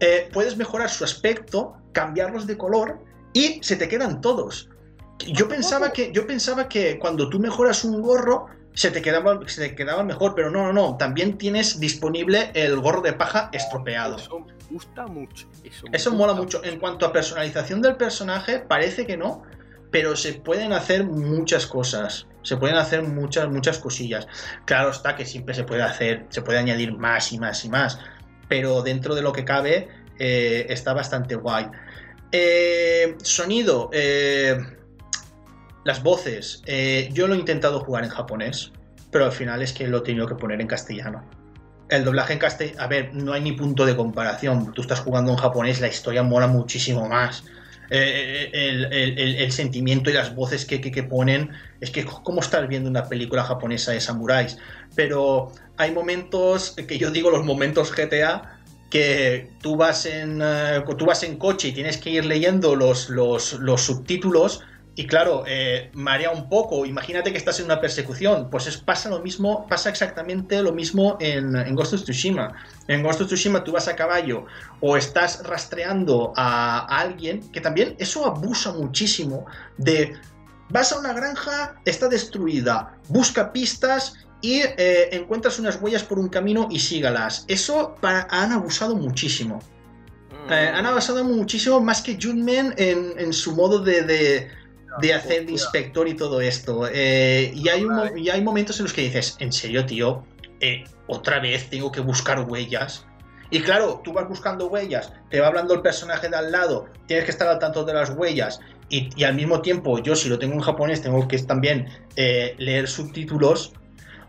Eh, puedes mejorar su aspecto, cambiarlos de color y se te quedan todos. Yo pensaba que, yo pensaba que cuando tú mejoras un gorro se te, quedaba, se te quedaba mejor, pero no, no, no. También tienes disponible el gorro de paja estropeado. Eso me gusta mucho. Eso, mola mucho. En cuanto a personalización del personaje, parece que no, pero se pueden hacer muchas cosas. Se pueden hacer muchas, muchas cosillas. Claro está que siempre se puede hacer, se puede añadir más y más y más pero dentro de lo que cabe eh, está bastante guay. Eh, sonido, eh, las voces. yo lo he intentado jugar en japonés, pero al final es que lo he tenido que poner en castellano. El doblaje en castellano, a ver, no hay ni punto de comparación. Tú estás jugando en japonés, la historia mola muchísimo más. el, sentimiento y las voces que, que, ponen. Es que como estar viendo una película japonesa de samuráis. Pero hay momentos que yo digo los momentos GTA que tú vas en eh, tú vas en coche y tienes que ir leyendo los, los, subtítulos y claro, eh, marea un poco. Imagínate que estás en una persecución. Pues es, pasa lo mismo, pasa exactamente lo mismo en, en, Ghost of Tsushima. En Ghost of Tsushima tú vas a caballo o estás rastreando a alguien, que también eso abusa muchísimo de vas a una granja, está destruida, busca pistas y eh, encuentras unas huellas por un camino y sígalas. Eso han abusado muchísimo. Mm. Eh, han abusado muchísimo más que Junmen en, en su modo de, de, hacer de inspector y todo esto. Eh, y, hay momentos en los que dices, en serio, tío, otra vez tengo que buscar huellas. Y claro, tú vas buscando huellas, te va hablando el personaje de al lado, tienes que estar al tanto de las huellas. Y, al mismo tiempo, yo si lo tengo en japonés, tengo que también leer subtítulos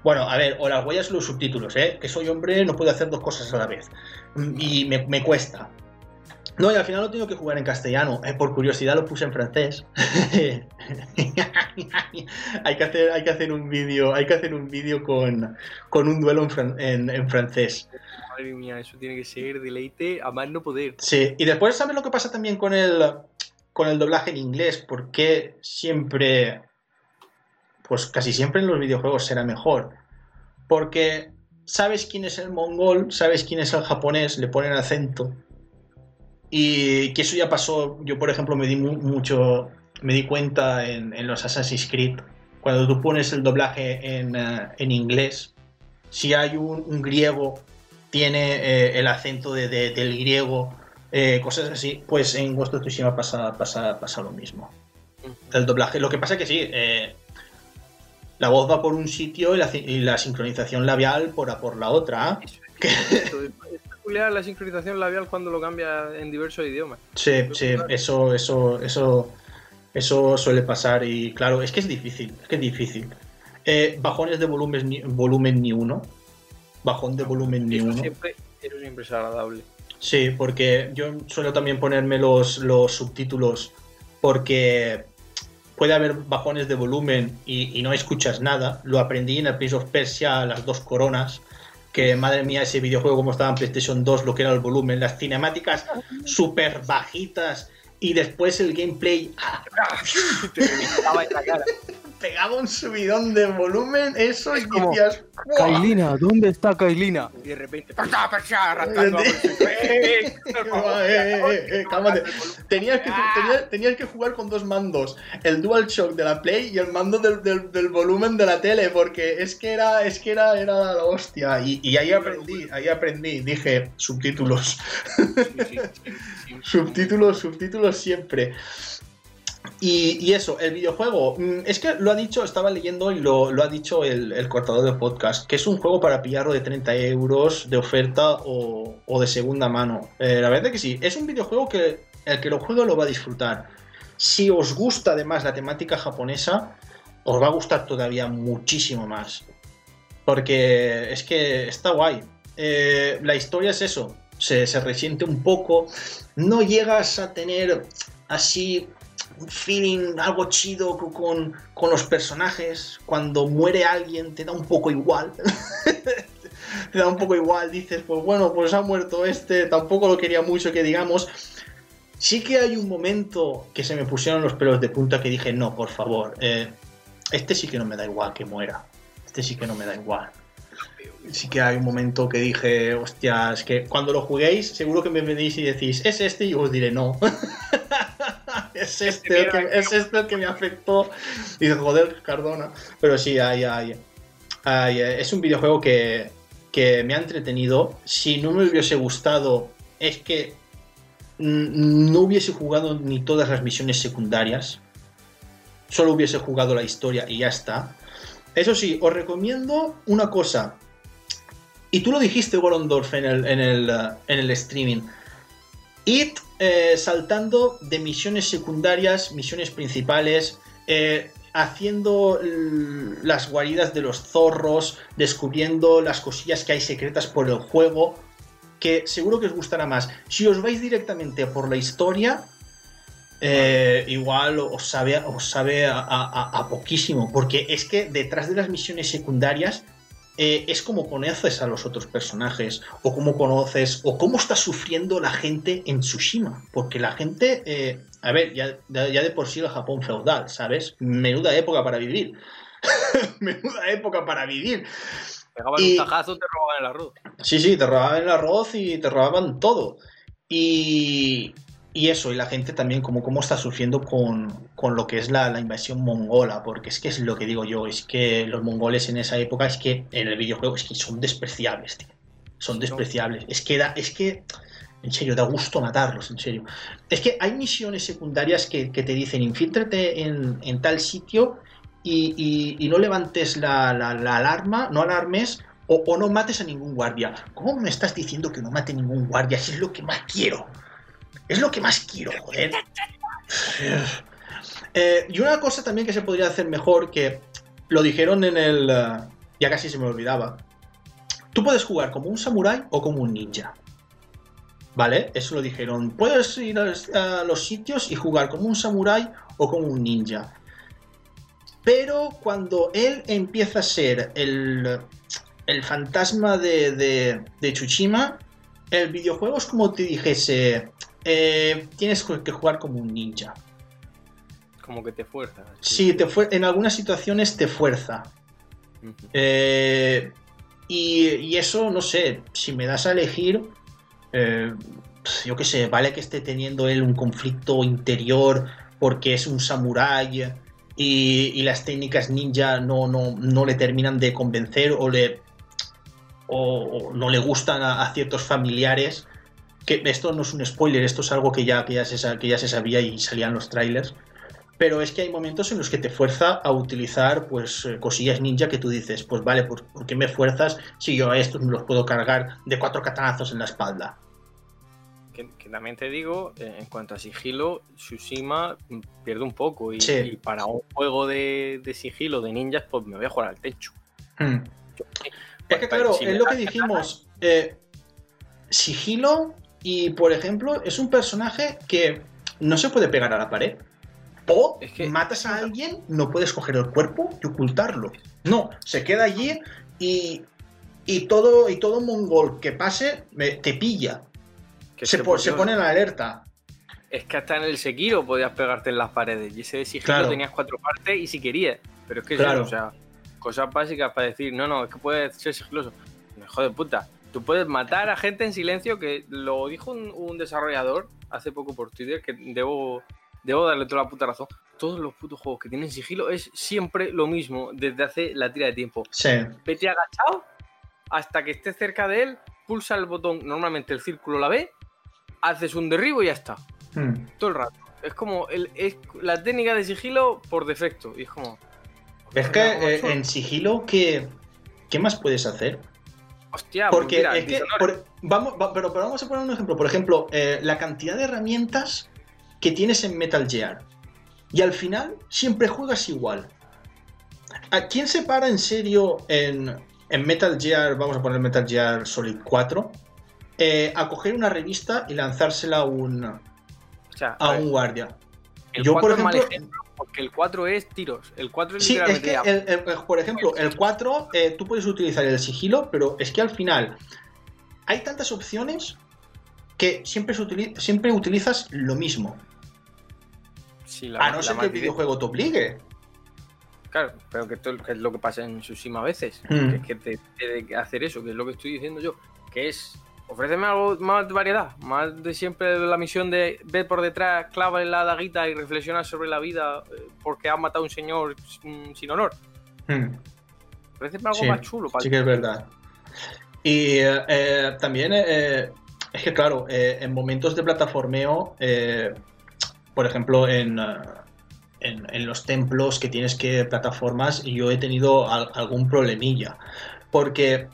bueno, a ver, o las huellas o los subtítulos, ¿eh? Que soy hombre, no puedo hacer dos cosas a la vez. Y me, cuesta. No, y al final lo tengo que jugar en castellano. Eh, por curiosidad lo puse en francés. hay, que hacer, hay que hacer un vídeo, hay que hacer un vídeo con, con un duelo en, en, francés. Madre mía, eso tiene que ser deleite a más no poder. Sí, y después sabes lo que pasa también con el con el doblaje en inglés, porque siempre pues casi siempre en los videojuegos será mejor. Porque sabes quién es el mongol, sabes quién es el japonés, le ponen acento. Y que eso ya pasó, yo por ejemplo me di mucho, me di cuenta en, los Assassin's Creed, cuando tú pones el doblaje en, eh, inglés, si hay un, griego, tiene eh, el acento de, del griego, eh, cosas así, pues en Ghost of Tsushima pasa, pasa, pasa lo mismo. El doblaje, lo que pasa es que sí, la voz va por un sitio y la, sincronización labial por, por la otra. Peculiar la sincronización labial cuando lo cambia en diversos idiomas. Sí, sí, eso, eso, eso, eso suele pasar y claro, es que es difícil, es que es difícil. Eh, bajones de volumen ni, volumen ni uno. Bajón de volumen ni eso uno. Siempre, eso siempre es agradable. Sí, porque yo suelo también ponerme los, los subtítulos porque puede haber bajones de volumen y, y no escuchas nada. Lo aprendí en el Prince of Persia, las dos coronas, que madre mía, ese videojuego como estaba en PlayStation 2, lo que era el volumen, las cinemáticas súper bajitas y después el gameplay ah. pegaba un subidón de volumen, eso y como- decías, "Buah". Kailina, ¿dónde está Kailina? Y de repente, ¡pachá, pachá! Arrancando a Eh, eh, eh, eh, cálmate. Tenías que, tenías, tenías que jugar con dos mandos, el DualShock de la Play y el mando del, del- del volumen de la tele, porque es que era, es que era, era la hostia. Y, y ahí aprendí, ahí aprendí, dije subtítulos, subtítulos, subtítulos siempre. Y, eso, el videojuego, mm, es que lo ha dicho, estaba leyendo y lo, ha dicho el, el cortador de podcast, que es un juego para pillarlo de 30 euros de oferta o, de segunda mano. Eh, la verdad que sí, es un videojuego que el que lo juegue lo va a disfrutar. Si os gusta además la temática japonesa, os va a gustar todavía muchísimo más. Porque es que está guay. Eh, la historia es eso, se, resiente un poco, no llegas a tener así feeling, algo chido co- con, con los personajes. Cuando muere alguien te da un poco igual. te da un poco igual, dices, pues bueno, pues ha muerto este, tampoco lo quería mucho que digamos. Sí que hay un momento que se me pusieron los pelos de punta que dije, no, por favor, eh, este sí que no me da igual que muera. Este sí que no me da igual. Sí que hay un momento que dije, hostia, es que cuando lo juguéis, seguro que me venís y decís, es este, y os diré no. es este, el que, es este el que me afectó. Y joder, Cardona. Pero sí, hay, hay, hay, eh, es un videojuego que, que me ha entretenido. Si no me hubiese gustado, es que no hubiese jugado ni todas las misiones secundarias. Solo hubiese jugado la historia y ya está. Eso sí, os recomiendo una cosa. Y tú lo dijiste, Gorondorf, en el, en el, en el streaming. Id eh, saltando de misiones secundarias, misiones principales, eh, haciendo las guaridas de los zorros, descubriendo las cosillas que hay secretas por el juego, que seguro que os gustará más. Si os vais directamente por la historia, eh, igual os sabe, os sabe a poquísimo, porque es que detrás de las misiones secundarias eh, es como conoces a los otros personajes, o cómo conoces, o cómo está sufriendo la gente en Tsushima, porque la gente, eh, a ver, ya, ya de por sí el Japón feudal, ¿sabes? Menuda época para vivir. Menuda época para vivir. Pegaban Y- un tajazo, te robaban el arroz. Sí, sí, te robaban el arroz y te robaban todo. Y, y eso, y la gente también como cómo está sufriendo con, con lo que es la, la invasión mongola, porque es que es lo que digo yo, es que los mongoles en esa época, es que en el videojuego, es que son despreciables, tío. Son despreciables. Es que da, es que, en serio, da gusto matarlos, en serio. Es que hay misiones secundarias que, que te dicen, infíltrate en, en tal sitio y, y- y no levantes la, la- la alarma, no alarmes o, o no mates a ningún guardia. ¿Cómo me estás diciendo que no mate ningún guardia si es lo que más quiero? Es lo que más quiero, joder. Eh, y una cosa también que se podría hacer mejor, que lo dijeron en el... eh, ya casi se me olvidaba. Tú puedes jugar como un samurái o como un ninja. ¿Vale? Eso lo dijeron. Puedes ir a los- sitios y jugar como un samurái o como un ninja. Pero cuando él empieza a ser el, el fantasma de, de, de Tsushima, el videojuego es como te dijese, eh, tienes que jugar como un ninja. Como que te fuerzas. Sí, te en algunas situaciones te fuerza. Eh, y, y eso, no sé, si me das a elegir, eh, yo qué sé, vale que esté teniendo él un conflicto interior porque es un samurái y, y las técnicas ninja no, no, no le terminan de convencer o le o, o no le gustan a, a ciertos familiares. Que esto no es un spoiler, esto es algo que ya, que ya, se, que ya se sabía y salían los trailers. pero es que hay momentos en los que te fuerza a utilizar pues eh, cosillas ninja que tú dices, pues vale, pues ¿por qué me fuerzas si yo a estos me los puedo cargar de cuatro catanazos en la espalda? Que, también te digo, eh, en cuanto a sigilo, Tsushima pierde un poco. Y, para un juego de, sigilo de ninjas, pues me voy a jugar al techo. Hmm. es que claro, es lo que dijimos. Eh, sigilo y, por ejemplo, es un personaje que no se puede pegar a la pared. O es que matas a alguien, no puedes coger el cuerpo y ocultarlo. No, se queda allí y, y todo y todo mongol que pase te pilla se, pone en la alerta. Es que hasta en el Sekiro podías pegarte en las paredes. Y ese sigilo tenías cuatro partes y si querías. Pero es que claro. o sea, cosas básicas para decir, no, no, es que puedes ser sigiloso. Hijo de puta. Tú puedes matar a gente en silencio, que lo dijo un, desarrollador hace poco por Twitter, que debo, debo darle toda la puta razón. Todos los putos juegos que tienen sigilo es siempre lo mismo desde hace la tira de tiempo. Sí. Vete agachado hasta que estés cerca de él, pulsa el botón, normalmente el círculo la ve, haces un derribo y ya está. Hmm. Todo el rato. Es como el, es la técnica de sigilo por defecto. Y es como. Es que eh, en sigilo, ¿qué, ¿qué más puedes hacer? Hostia, pues porque es que, vamos, pero, vamos a poner un ejemplo. Por ejemplo, eh, la cantidad de herramientas que tienes en Metal Gear. Y al final siempre juegas igual. ¿A quién se para en serio en, en Metal Gear? Vamos a poner Metal Gear Solid 4 eh, a coger una revista y lanzársela a un, a, un guardia. Yo, por ejemplo, porque el 4 es tiros. El 4 es sí, es que, por ejemplo, el 4 eh, tú puedes utilizar el sigilo, pero es que al final hay tantas opciones que siempre, siempre utilizas lo mismo. a no ser que el videojuego te obligue. Claro, pero que, esto es lo que pasa en Tsushima a veces. Hmm. Que, que te, que hacer eso, que es lo que estoy diciendo yo. Que es ofréceme algo más de variedad, más de siempre la misión de ver por detrás, clava en la daguita y reflexionar sobre la vida eh, porque ha matado a un señor sin honor. Hmm. Ofréceme algo más chulo. sí que es verdad. Y eh, eh, también es que, claro, en momentos de plataformeo, por ejemplo, en, en, los templos que tienes que plataformas, yo he tenido algún problemilla. Porque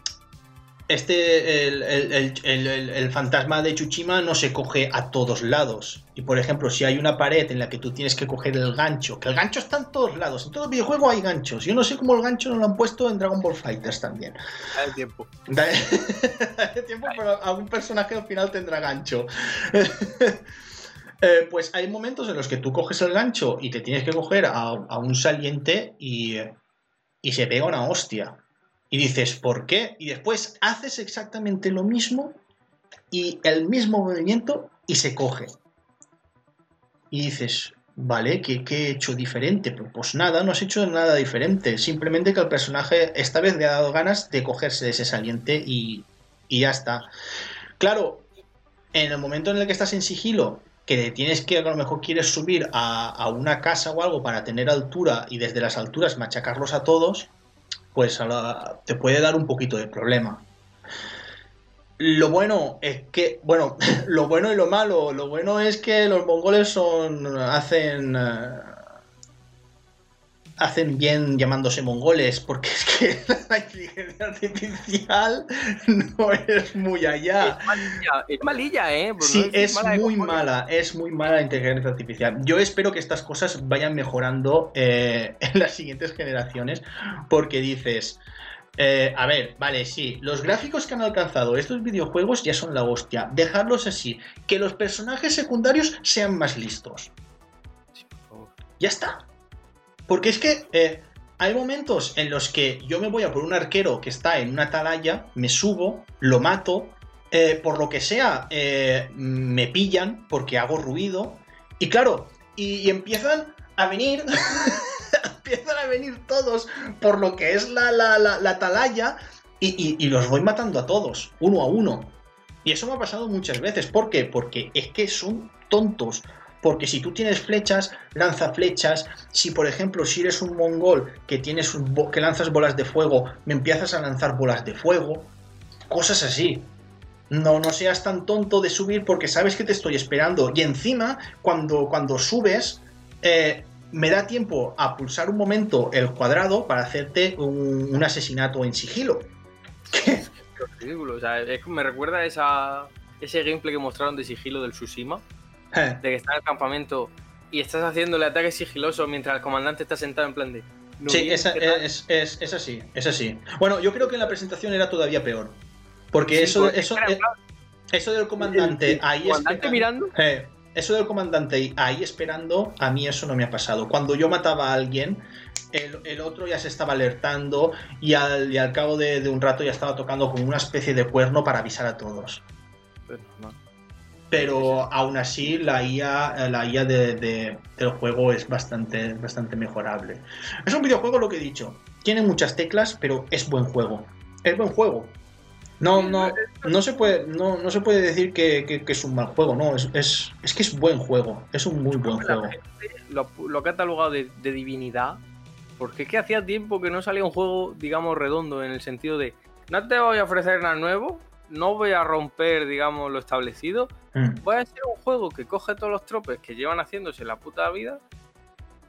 este, el, fantasma de Chuchima no se coge a todos lados. Y por ejemplo, si hay una pared en la que tú tienes que coger el gancho, que el gancho está en todos lados, en todo videojuego hay ganchos. Yo no sé cómo el gancho no lo han puesto en Dragon Ball Fighters también. Hay tiempo. Hay tiempo, pero algún personaje al final tendrá gancho. Eh, pues hay momentos en los que tú coges el gancho y te tienes que coger a, un saliente y, y se pega una hostia. Y dices, ¿por qué? Y después haces exactamente lo mismo y el mismo movimiento y se coge. Y dices, vale, ¿qué, he hecho diferente? Pues nada, no has hecho nada diferente. Simplemente que el personaje esta vez le ha dado ganas de cogerse de ese saliente y, ya está. Claro, en el momento en el que estás en sigilo, que tienes que a lo mejor quieres subir a, a una casa o algo para tener altura y desde las alturas machacarlos a todos, pues te puede dar un poquito de problema. Lo bueno es que, bueno, lo bueno y lo malo, lo bueno es que los mongoles son, hacen, eh, hacen bien llamándose mongoles, porque es que la inteligencia artificial no es muy allá. Es malilla, ¿eh? sí, es, muy mala, es muy mala la inteligencia artificial. Yo espero que estas cosas vayan mejorando eh, en las siguientes generaciones, porque dices... Eh, a ver, vale, sí. Los gráficos que han alcanzado estos videojuegos ya son la hostia. Dejarlos así. Que los personajes secundarios sean más listos. Ya está. Porque es que eh, hay momentos en los que yo me voy a por un arquero que está en una atalaya, me subo, lo mato, eh, por lo que sea, eh, me pillan porque hago ruido. Y claro, y, empiezan a venir, empiezan a venir todos por lo que es la, la, atalaya y, y, los voy matando a todos, uno a uno. Y eso me ha pasado muchas veces. ¿Por qué? Porque es que son tontos. Porque si tú tienes flechas, lanza flechas. Si, por ejemplo, si eres un mongol que, tienes un que lanzas bolas de fuego, me empiezas a lanzar bolas de fuego. Cosas así. No, no seas tan tonto de subir porque sabes que te estoy esperando. Y encima, cuando, cuando subes, eh, me da tiempo a pulsar un momento el cuadrado para hacerte un, asesinato en sigilo. Es ridículo. O sea, es me recuerda ese gameplay que mostraron de sigilo del Tsushima. Eh, De que estás en el campamento y estás haciéndole ataque sigiloso mientras el comandante está sentado en plan de. "No Sí, esa- ¿qué tal?". es, es, es así, es así. Bueno, yo creo que en la presentación era todavía peor. Porque Sí, eso, porque eso, eh, eso del comandante el ahí comandante mirando. Eh, eso del comandante ahí esperando, a mí eso no me ha pasado. Cuando yo mataba a alguien, el, el otro ya se estaba alertando y al, y al cabo de, de un rato ya estaba tocando como una especie de cuerno para avisar a todos. Pues no. Pero aún así la IA, la IA de- de- del juego es bastante, bastante mejorable. Es un videojuego, lo que he dicho. Tiene muchas teclas, pero es buen juego. Es buen juego. No, no, no se puede, no, no se puede decir que, que- que es un mal juego, no. Es, es, es que es buen juego. Es un muy buen juego. Lo, lo catalogado de, de divinidad, porque es que hacía tiempo que no salía un juego, digamos, redondo, en el sentido de, no te voy a ofrecer nada nuevo, no voy a romper, digamos, lo establecido, Mm. voy a hacer un juego que coge todos los tropes que llevan haciéndose la puta vida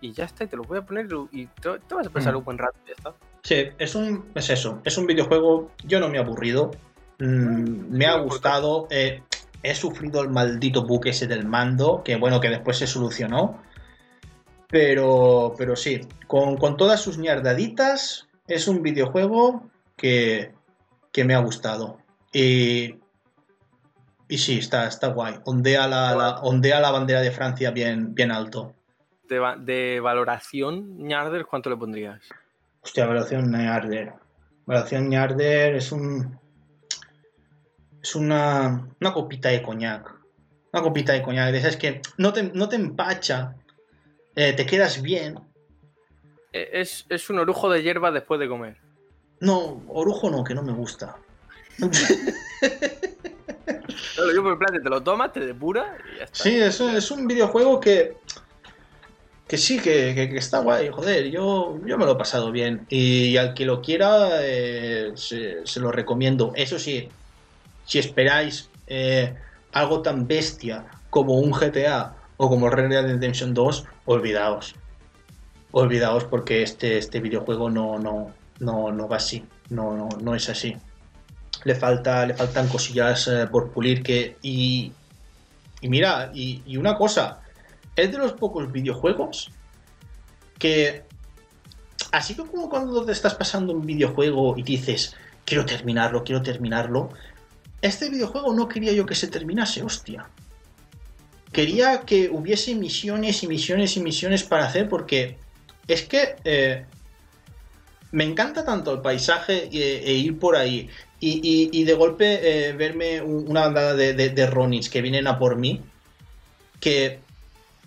y ya está, y te los voy a poner y te, te vas a pasar Mm. un buen rato y ya está. Sí, es un, es eso, es un videojuego, yo no me he aburrido, mm, me ha gustado, eh, he sufrido el maldito bug ese del mando, que bueno, que después se solucionó, pero, pero sí, con, con todas sus ñardaditas, es un videojuego que, que me ha gustado. Y, y sí, está, está guay, ondea la, la- ondea la bandera de Francia bien, bien alto. De, va- de valoración, Ñarder, ¿cuánto le pondrías? Hostia, Evaluación Ñarder. Evaluación Ñarder es un. Es una. Una copita de coñac. Una copita de coñac. De esas que no te, no te empacha. eh, te quedas bien. Eh, Es, es un orujo de hierba después de comer. No, orujo no, que no me gusta. Por te lo tomas, te depura y ya está. Sí, es, es un videojuego que. Que sí, que, que- está guay, joder, yo, yo me lo he pasado bien. Y al que lo quiera, eh, se, se lo recomiendo. Eso sí, si esperáis eh, algo tan bestia como un GTA o como Red Dead Redemption 2, olvidaos. Olvidaos porque este, este videojuego no, no, no, no va así. No, no, no es así. Le, falta, le faltan cosillas eh, por pulir que. Y, y mira, y, y una cosa, es de los pocos videojuegos que, así que como cuando te estás pasando un videojuego y dices, quiero terminarlo, quiero terminarlo, este videojuego no quería yo que se terminase, hostia. Quería que hubiese misiones y misiones y misiones para hacer porque es que eh, me encanta tanto el paisaje e, e ir por ahí y, de golpe eh, verme un- una bandada de, de, Ronins que vienen a por mí que,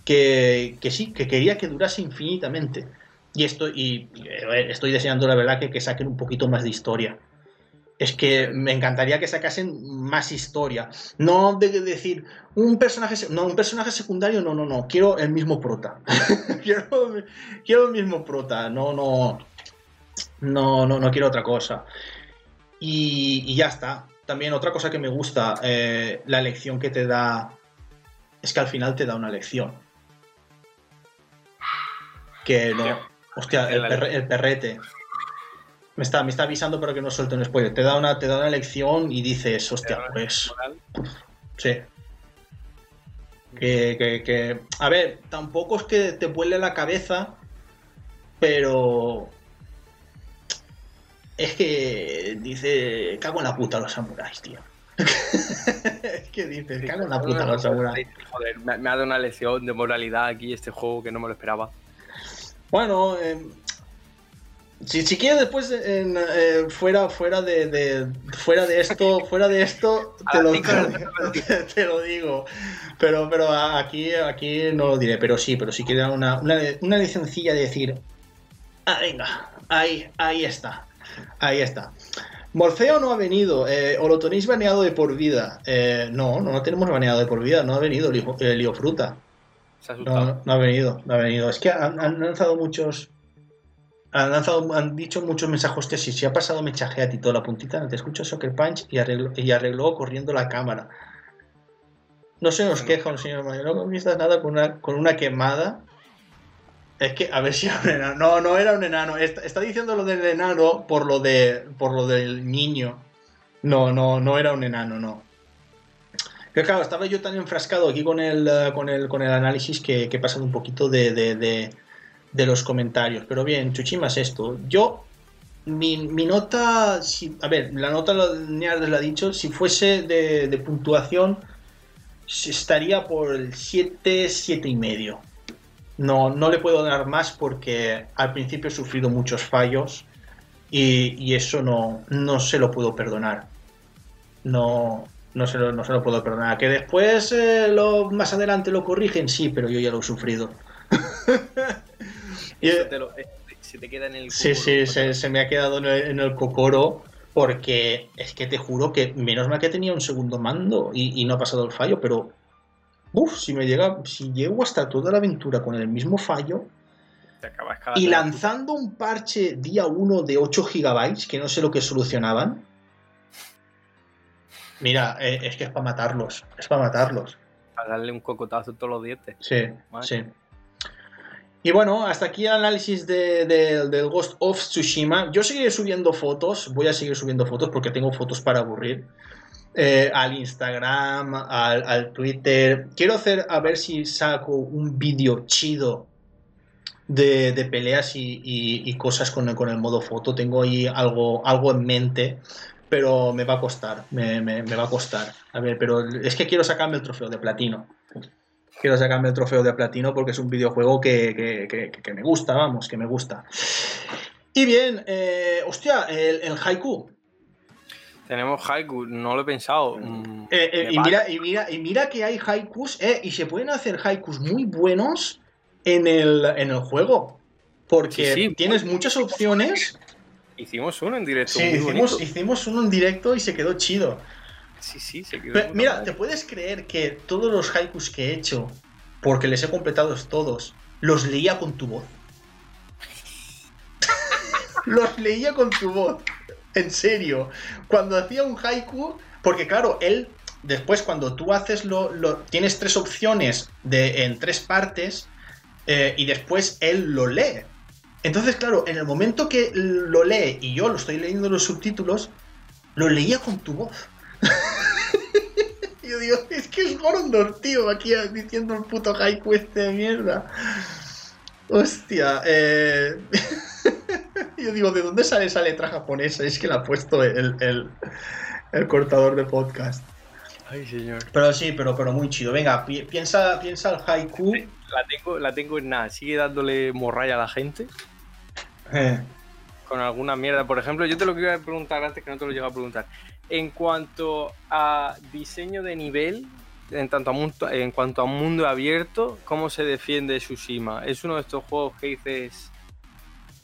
que, que sí, que quería que durase infinitamente. Y estoy, y, estoy deseando, la verdad, que, que saquen un poquito más de historia. Es que me encantaría que sacasen más historia. No de decir un personaje, no, un personaje secundario, no, no, no. Quiero el mismo prota. quiero, quiero el mismo prota. No, no. No, no, no quiero otra cosa. Y, y ya está. También otra cosa que me gusta, eh, la lección que te da es que al final te da una lección. Que no. Hostia, el, perre- el perrete. Me está, me está avisando para que no suelte un spoiler. Te da una, te da una lección y dices, hostia, pues. Sí. Que, que, que- A ver, tampoco es que te vuele la cabeza, pero. Es que dice. Cago en la puta los samuráis, tío. es que dices, cago en la puta los samuráis. Joder, me, ha dado una lección de moralidad aquí este juego que no me lo esperaba. Bueno, eh, si, si quieres después en, eh, fuera, fuera de, de- fuera de esto, fuera de esto, te lo, te, te digo. Pero, pero aquí, aquí no lo diré. Pero sí, pero si quieres una, una, una licencilla de decir, ah, venga, ahí, ahí está, ahí está. Morfeo no ha venido, eh, o lo tenéis baneado de por vida. Eh, no, no lo tenemos baneado de por vida, no ha venido Lio, eh, Lio Fruta. Se ha asustado. No, no ha venido, no ha venido. Es que han, han lanzado muchos. Han lanzado, han dicho muchos mensajes. Hostia, si, si ha pasado mensaje a ti toda la puntita, te escucho Soccer Punch y arregló, y arregló corriendo la cámara. No se nos queja un señor mayor. No conquistas nada con una, con una quemada. Es que, a ver si era un enano. No, no era un enano. Está, diciendo lo del enano por lo, de, por lo del niño. No, no, no era un enano, no. Pero claro, estaba yo tan enfrascado aquí con el, eh, con el, con el análisis que, que he pasado un poquito de, de, los comentarios. Pero bien, Chuchima es esto. Yo, mi, mi nota, si, a ver, la nota Neardes la ha dicho, si fuese de puntuación, estaría por el 7, 7 y medio. No, no le puedo dar más porque al principio he sufrido muchos fallos y, y eso no, no se lo puedo perdonar. No, no se lo, no se lo puedo perdonar. Que después eh, lo, más adelante lo corrigen, sí, pero yo ya lo he sufrido. Eso te lo, eh, se te queda en el Sí, sí, se, se, me ha quedado en el, en el, cocoro porque es que te juro que menos mal que tenía un segundo mando y, y no ha pasado el fallo, pero Uf, si me llega, si llego hasta toda la aventura con el mismo fallo y lanzando un parche día 1 de 8 GB, que no sé lo que solucionaban. Mira, eh, es que es para matarlos, es para matarlos. Para darle un cocotazo a todos los dientes. Sí, Madre. sí. Y bueno, hasta aquí el análisis de, de, del Ghost of Tsushima. Yo seguiré subiendo fotos, voy a seguir subiendo fotos porque tengo fotos para aburrir. Eh, al Instagram, al, Twitter. Quiero hacer a ver si saco un vídeo chido de, peleas y, cosas con, el modo foto. Tengo ahí algo, algo en mente, pero me va a costar, me, va a costar. A ver, pero es que quiero sacarme el trofeo de platino. Quiero sacarme el trofeo de platino porque es un videojuego que, me gusta, vamos, que me gusta. Y bien, eh, hostia, el haiku. Tenemos haikus, no lo he pensado. Eh, eh, y, mira, y, mira, y mira que hay haikus, eh, y se pueden hacer haikus muy buenos en el, en el juego. Porque sí, sí, tienes muchas opciones. Hicimos uno en directo. Sí, hicimos, hicimos, uno en directo y se quedó chido. Sí, sí, se quedó. Pero, mira, mal. ¿te puedes creer que todos los haikus que he hecho, porque les he completado todos, los leía con tu voz? los leía con tu voz. En serio. Cuando hacía un haiku, porque claro, él, después cuando tú haces lo, tienes tres opciones de, en tres partes eh, y después él lo lee. Entonces, claro, en el momento que lo lee y yo lo estoy leyendo los subtítulos, lo leía con tu voz. yo digo, es que es Gondor, tío, aquí diciendo el puto haiku este de mierda. Hostia, eh... Yo digo, ¿de dónde sale esa letra japonesa? Es que la ha puesto el, el, el cortador de podcast. Ay, señor. Pero sí, pero, pero muy chido. Venga, pi piensa, piensa el haiku. La tengo, la tengo en nada. Sigue dándole morralla a la gente. Eh. Con alguna mierda. Por ejemplo, yo te lo quiero preguntar antes que no te lo llego a preguntar. En cuanto a diseño de nivel, en, cuanto a mundo abierto, ¿cómo se defiende Tsushima? Es uno de estos juegos que dices.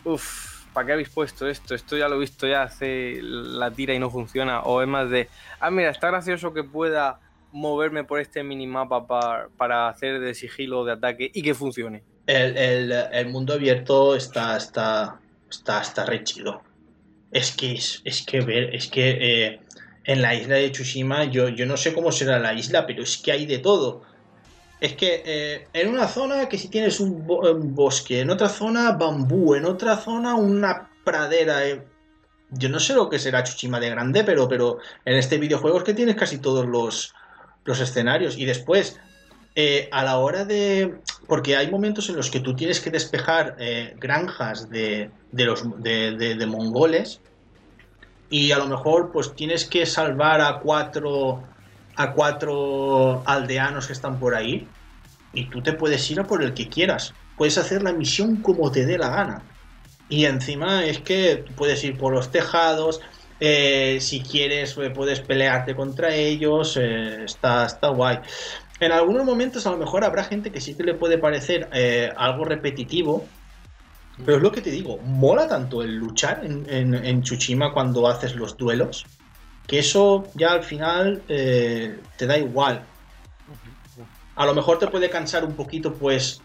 Uff, ¿para qué habéis puesto esto? Esto ya lo he visto ya hace la tira y no funciona. O es más de, ah, mira, está gracioso que pueda moverme por este minimapa para, para hacer de sigilo de ataque y que funcione. El, el, el mundo abierto está, está, está, está re chido. Es que, es, es que ver, es que eh, en la isla de Tsushima, yo, yo no sé cómo será la isla, pero es que hay de todo. Es que eh, en una zona que si tienes un, bo un, bosque, en otra zona bambú, en otra zona una pradera. Eh. Yo no sé lo que será Chuchima de grande, pero, pero en este videojuego es que tienes casi todos los, los escenarios. Y después, eh, a la hora de... Porque hay momentos en los que tú tienes que despejar granjas de, de los, de, de, mongoles y a lo mejor pues tienes que salvar a cuatro a cuatro aldeanos que están por ahí y tú te puedes ir a por el que quieras. Puedes hacer la misión como te dé la gana. Y encima es que puedes ir por los tejados, eh, si quieres eh, puedes pelearte contra ellos, eh, está, está guay. En algunos momentos a lo mejor habrá gente que sí que le puede parecer algo repetitivo, pero es lo que te digo, mola tanto el luchar en, Tsushima cuando haces los duelos, que eso ya al final eh, te da igual. A lo mejor te puede cansar un poquito, pues,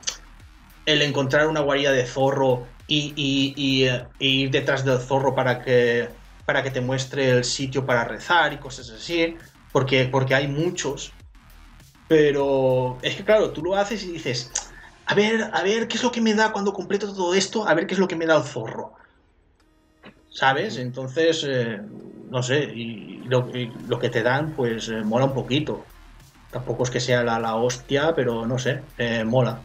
el encontrar una guarida de zorro y, y, y, ir detrás del zorro para que, para que te muestre el sitio para rezar y cosas así, porque, porque hay muchos. Pero es que, claro, tú lo haces y dices, a ver, a ver qué es lo que me da cuando completo todo esto, a ver qué es lo que me da el zorro. ¿Sabes? Entonces, eh, no sé, y lo, y lo que te dan, pues eh, mola un poquito. Tampoco es que sea la, la hostia, pero no sé, eh, mola.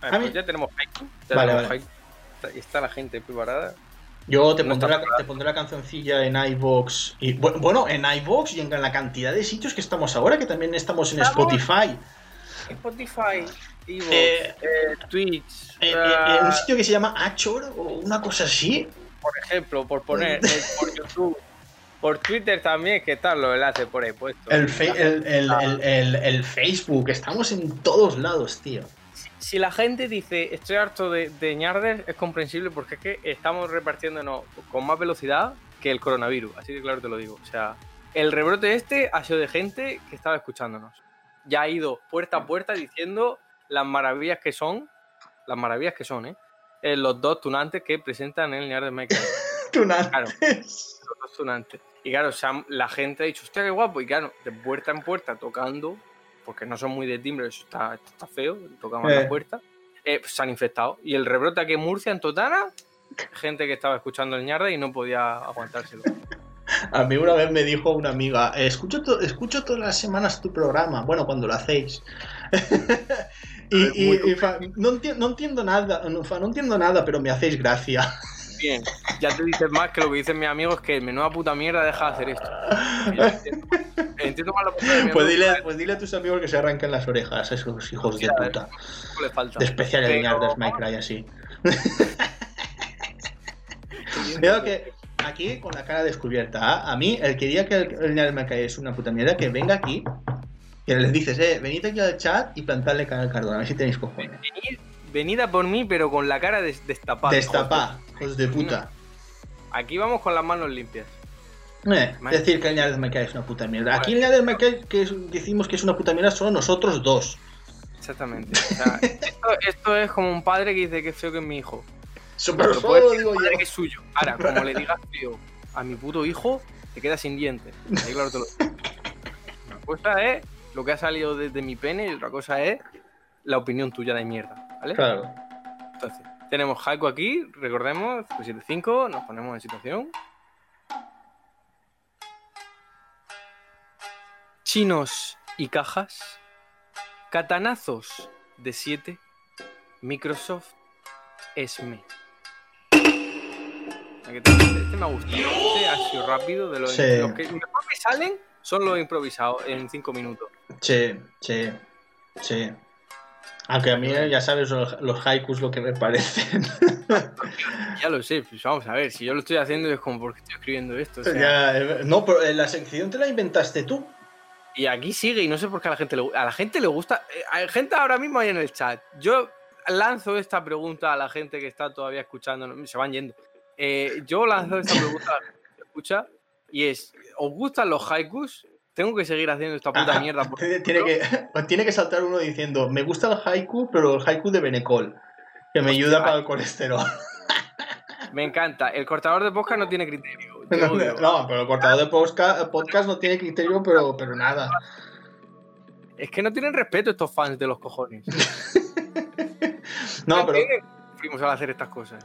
A ver, pues ya tenemos haiku. ya Vale, tenemos vale. haiku. Está, la gente preparada. Yo te No pondré, la, te pondré la cancioncilla en iVoox. Y, bu- bueno, en iVoox y en la cantidad de sitios que estamos ahora, que también estamos en Estamos- Spotify. Spotify, Evox, Eh, eh, Twitch, en- ah, en un sitio que se llama Achor o una cosa así. por ejemplo, por poner eh, por YouTube, por Twitter también, que están los enlaces por ahí puestos. El, fe- el, el- el- el- el Facebook. Estamos en todos lados, tío. Si la gente dice estoy harto de, de ñardes, es comprensible porque es que estamos repartiéndonos con más velocidad que el coronavirus, así de claro te lo digo. O sea, el rebrote este ha sido de gente que estaba escuchándonos. Ya ha ido puerta a puerta diciendo las maravillas que son, las maravillas que son, ¿eh? Eh, los dos tunantes que presentan el ñardes Minecraft. Tú nada. Claro. Los dos tunantes. Y claro, la gente ha dicho, hostia, qué guapo. Y claro, de puerta en puerta tocando, porque no son muy de timbre, eso está, esto está feo, tocaban Eh. la puerta, eh, pues se han infectado. Y el rebrote aquí en Murcia, en Totana, gente que estaba escuchando el ñarde y no podía aguantárselo. A mí una vez me dijo una amiga, escucho, to- escucho todas las semanas tu programa, bueno, cuando lo hacéis. y, Es muy y- y fa, no, enti- no entiendo nada, no, fa, no entiendo nada, pero me hacéis gracia. Bien, ya te dices más que lo que dicen mis amigos que menuda puta mierda deja de hacer esto. Entiendo, entiendo más lo que de mi Pues dile, pues dile a tus amigos que se arranquen las orejas, esos hijos de puta. le falta. De especial Pero- Minecraft y así. Veo que aquí con la cara descubierta, a mí el que diga que el, el Minecraft es una puta mierda, que venga aquí, que les dices, eh, venid aquí al chat y plantadle cara al cardón, a ver si tenéis cojones. Venid, venid a por mí, pero con la cara des- destapada. Destapá, hijos de puta. Aquí vamos con las manos limpias. Eh, decir que el Ñardes Minecraft es una puta mierda. Aquí el Ñardes Minecraft que es- decimos que es una puta mierda solo nosotros dos. Exactamente. O sea, esto, esto es como un padre que dice que feo que es mi hijo. Lo decir digo yo. que es suyo. Ahora, como le digas feo a mi puto hijo, te queda sin dientes. Ahí claro te lo digo. Una cosa es lo que ha salido desde mi pene y otra cosa es la opinión tuya de mierda. ¿Vale? Claro. Entonces, tenemos Haiku aquí, recordemos, 575, nos ponemos en situación. Chinos y cajas, catanazos de 7, Microsoft Esme. Aquí tenemos, Este me ha gustado, este ha sido rápido, de los, Sí. los que mejor me salen son los improvisados en 5 minutos. Sí, sí, sí. Aunque a mí ya sabes los, los haikus lo que me parecen. Ya lo sé, pues vamos a ver, si yo lo estoy haciendo es como porque estoy escribiendo esto. o sea, Ya, eh, no, pero eh, la sección te la inventaste tú. Y aquí sigue, y no sé por qué a la gente le, a la gente le gusta. eh, Hay gente ahora mismo ahí en el chat. Yo lanzo esta pregunta a la gente que está todavía escuchando. Se van yendo. Eh, yo lanzo esta pregunta escucha. Y es: ¿Os gustan los haikus? Tengo que seguir haciendo esta puta mierda. Tiene, que, tiene que saltar uno diciendo, me gusta el haiku, pero el haiku de Benecol, que me ayuda para el colesterol. Me encanta. El cortador de podcast no tiene criterio. No, pero el cortador de podcast, podcast no tiene criterio, pero, pero nada. Es que no tienen respeto estos fans de los cojones. No, pero entienden que Fuimos a hacer estas cosas.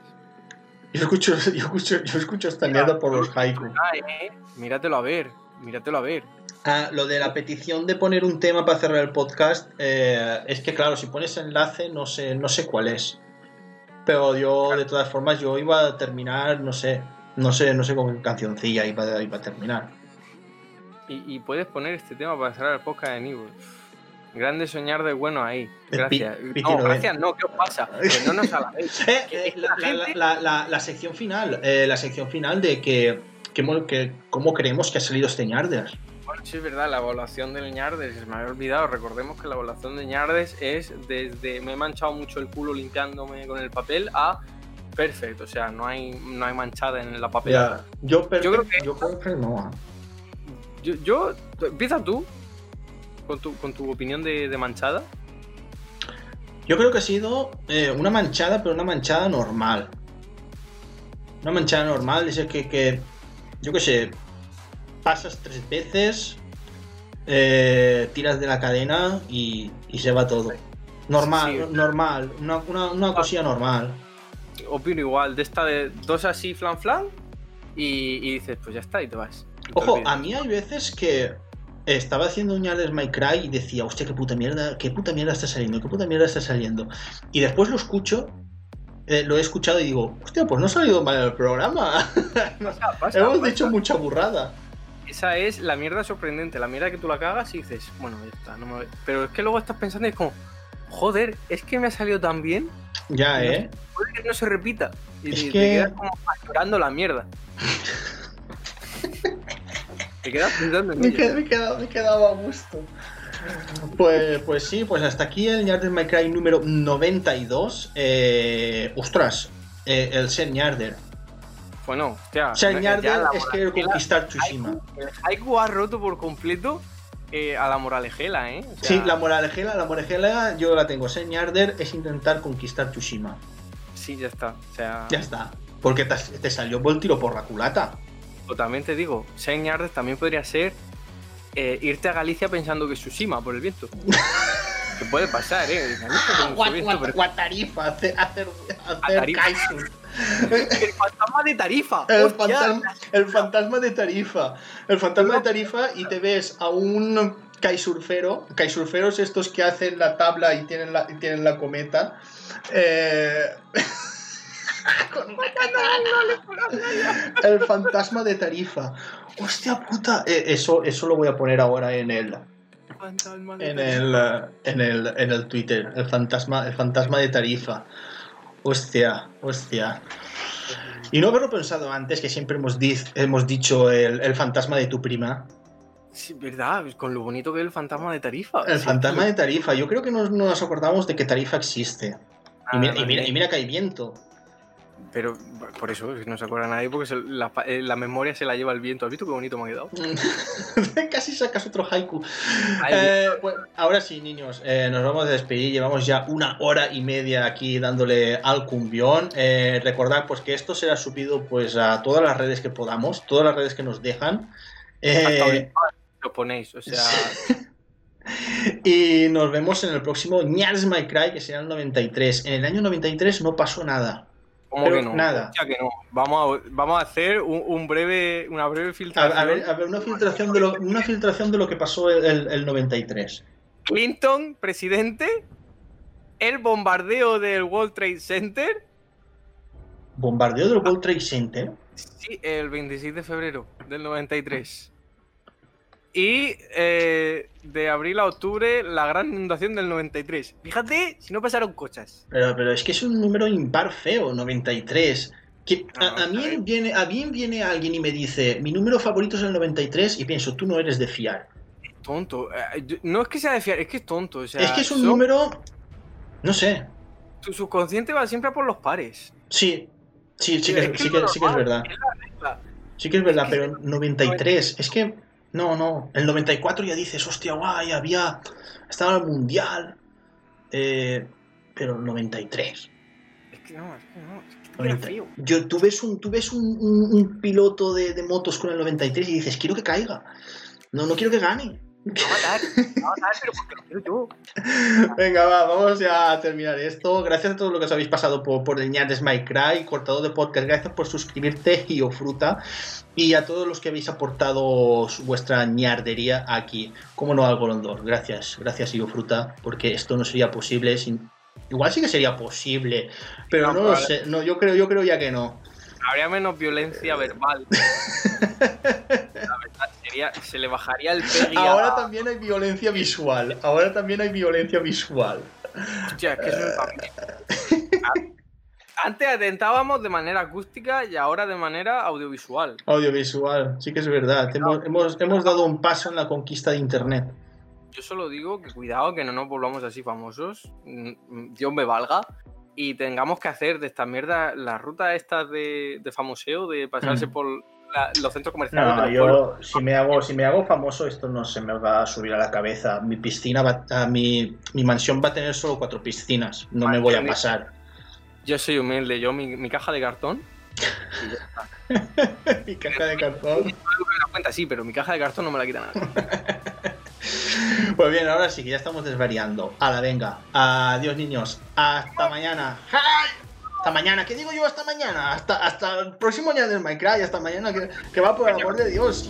yo escucho, yo escucho, yo escucho esta mierda por los haiku. Eh, Míratelo a ver. Míratelo a ver. Ah, lo de la petición de poner un tema para cerrar el podcast, eh, es que claro, si pones enlace no sé, no sé cuál es. Pero yo, de todas formas, yo iba a terminar, no sé, no sé, no sé con qué cancioncilla iba, iba a terminar. Y, y puedes poner este tema para cerrar el podcast en Ivo. Grande soñar de bueno ahí. Gracias. no, gracias, no, ¿qué os pasa? Que no nos alabéis. Eh, eh, la sección final, eh, la sección final de que, que, mo- que cómo creemos que ha salido este Ñardes. Bueno, sí, es verdad, la evaluación del Ñardes, se me había olvidado. Recordemos que la evaluación de Ñardes es desde me he manchado mucho el culo limpiándome con el papel a perfecto. O sea, no hay, no hay manchada en la papelada. Yo, Yo creo que- yo creo que no. Yo, yo, empieza tú con tu, con tu opinión de, de manchada. Yo creo que ha sido eh, una manchada, pero una manchada normal. Una manchada normal, dice que, que yo qué sé, pasas tres veces, eh, tiras de la cadena y, y se va todo. Normal, Sí. normal, una, una, una cosilla normal. Opino igual, de esta de dos así flan flan y, y dices, pues ya está y te vas. Y te Ojo, olvidas. a mí hay veces que estaba haciendo un My Cry y decía, hostia, qué puta mierda, qué puta mierda está saliendo, qué puta mierda está saliendo. Y después lo escucho, eh, lo he escuchado y digo, hostia, pues no ha salido mal el programa. Pasa, pasa, Hemos pasa. dicho mucha burrada. Esa es la mierda sorprendente, la mierda que tú la cagas y dices, bueno, ya está, no me... Pero es que luego estás pensando y es como, joder, es que me ha salido tan bien, Ya, ¿eh? puede que no se repita. Y Es te, te que- quedas como facturando la mierda. te quedas pensando en Me, qued- me quedaba, me quedaba a gusto. Pues, pues sí, pues hasta aquí el Yarder My Cry número 92. Eh, ostras, eh, el Sen Yarder. Bueno, hostia. Sen ya Yarder es querer moralejela- conquistar Tsushima. El haiku ha roto por completo eh, a la moralejela, ¿eh? O sea, Sí, la moralejela, la moralejela yo la tengo. Sen Yarder es intentar conquistar Tsushima. Sí, ya está. O sea, Ya está. Porque te, te salió por el tiro por la culata. O también te digo, Seis Yardes también podría ser eh, irte a Galicia pensando que es Tsushima por el viento. que puede pasar, ¿eh? Guatarifa, hacer, hacer, hacer. El fantasma de Tarifa. El hostia. fantasma, el fantasma de Tarifa. El fantasma de Tarifa y te ves a un kaisurfero. Kaisurferos estos que hacen la tabla y tienen la, y tienen la cometa. Eh, con una katana. El fantasma de Tarifa. Hostia puta. Eh, eso, eso lo voy a poner ahora en el, Fantasma de en el, en el, en el Twitter. El fantasma, el fantasma de Tarifa. Hostia, hostia. Y no haberlo pensado antes, que siempre hemos, di- hemos dicho el, el fantasma de tu prima. Sí, verdad, con lo bonito que es el fantasma de Tarifa. El Sí, fantasma de Tarifa. Yo creo que no no nos acordamos de que Tarifa existe. Y mira, y mira, y mira que hay viento. Pero por eso no se acuerda nadie, porque se- la, eh, la memoria se la lleva el viento. ¿Has visto qué bonito me ha quedado? Casi sacas otro haiku. Eh, pues, ahora sí, niños, eh, nos vamos a despedir. Llevamos ya una hora y media aquí dándole al cumbión. Eh, recordad pues que esto será subido pues a todas las redes que podamos, todas las redes que nos dejan. lo ponéis, o sea, y nos vemos en el próximo Ñars My Cry, que será el 93. En el año 93 no pasó nada. ¿Cómo pero que no? nada. Hostia, que no. Vamos a, vamos a hacer un, un breve, una breve filtración. a ver, a ver, una filtración de lo, una filtración de lo que pasó el- el 93. Clinton, presidente, el bombardeo del World Trade Center, Bombardeo del World Trade Center. sí, el 26 de febrero del 93. Y eh, de abril a octubre, la gran inundación del 93. Fíjate si no pasaron cosas. Pero, pero es que es un número impar feo, 93. Que No, a, a mí a viene, a mí viene alguien y me dice, mi número favorito es el 93 y pienso, tú no eres de fiar. Tonto. Eh, No es que sea de fiar, es que es tonto. O sea, es que es un son- número... No sé. Tu subconsciente va siempre a por los pares. Sí, sí, sí, que, Es que sí, que, sí que es verdad. es. Sí que es verdad, Es que pero 93, es que... No, no, el 94 ya dices, hostia, guay, había... Estaba el Mundial. Eh, pero el 93. Es que no, es que no. Es que. Yo, tú ves, un, tú ves un, un- un piloto de, de motos con el 93 y dices, quiero que caiga. No, no quiero que gane. Me va a matar. Me va a matar, pero porque lo quiero yo. Venga, va, vamos ya a terminar esto. Gracias a todos los que os habéis pasado por, por el Ñades My Cry, cortador de podcast. Gracias por suscribirte y o fruta. Y a todos los que habéis aportado vuestra ñardería aquí. Como no al Golondor. Gracias, gracias Io Fruta, porque esto no sería posible sin. Igual sí que sería posible, pero No, no, lo sé. No, yo creo, yo creo ya que no. Habría menos violencia verbal. Se le bajaría el peggy a- Ahora también hay violencia visual. Ahora también hay violencia visual. Hostia, es que eso es. Antes atentábamos de manera acústica y ahora de manera audiovisual. Audiovisual, sí que es verdad. Hemos, hemos, hemos dado un paso en la conquista de Internet. Yo solo digo que cuidado, que no nos volvamos así famosos. mm, Dios me valga. Y tengamos que hacer de esta mierda la ruta esta de, de famoseo, de pasarse Mm. por la- los centros comerciales. No, pueblos. yo si me hago si me hago famoso esto no se me va a subir a la cabeza. Mi piscina va, a mi, mi mansión va a tener solo cuatro piscinas. No me voy a pasar. Yo soy humilde, yo mi, mi caja de cartón. mi caja de cartón. Cuenta sí, pero mi caja de cartón no me la quita nadie. Pues bien, ahora sí que ya estamos desvariando. la venga. Adiós, niños. Hasta mañana. Hasta mañana. ¿Qué digo yo hasta mañana? Hasta, hasta el próximo día del Minecraft y hasta mañana que, que va por el amor de Dios.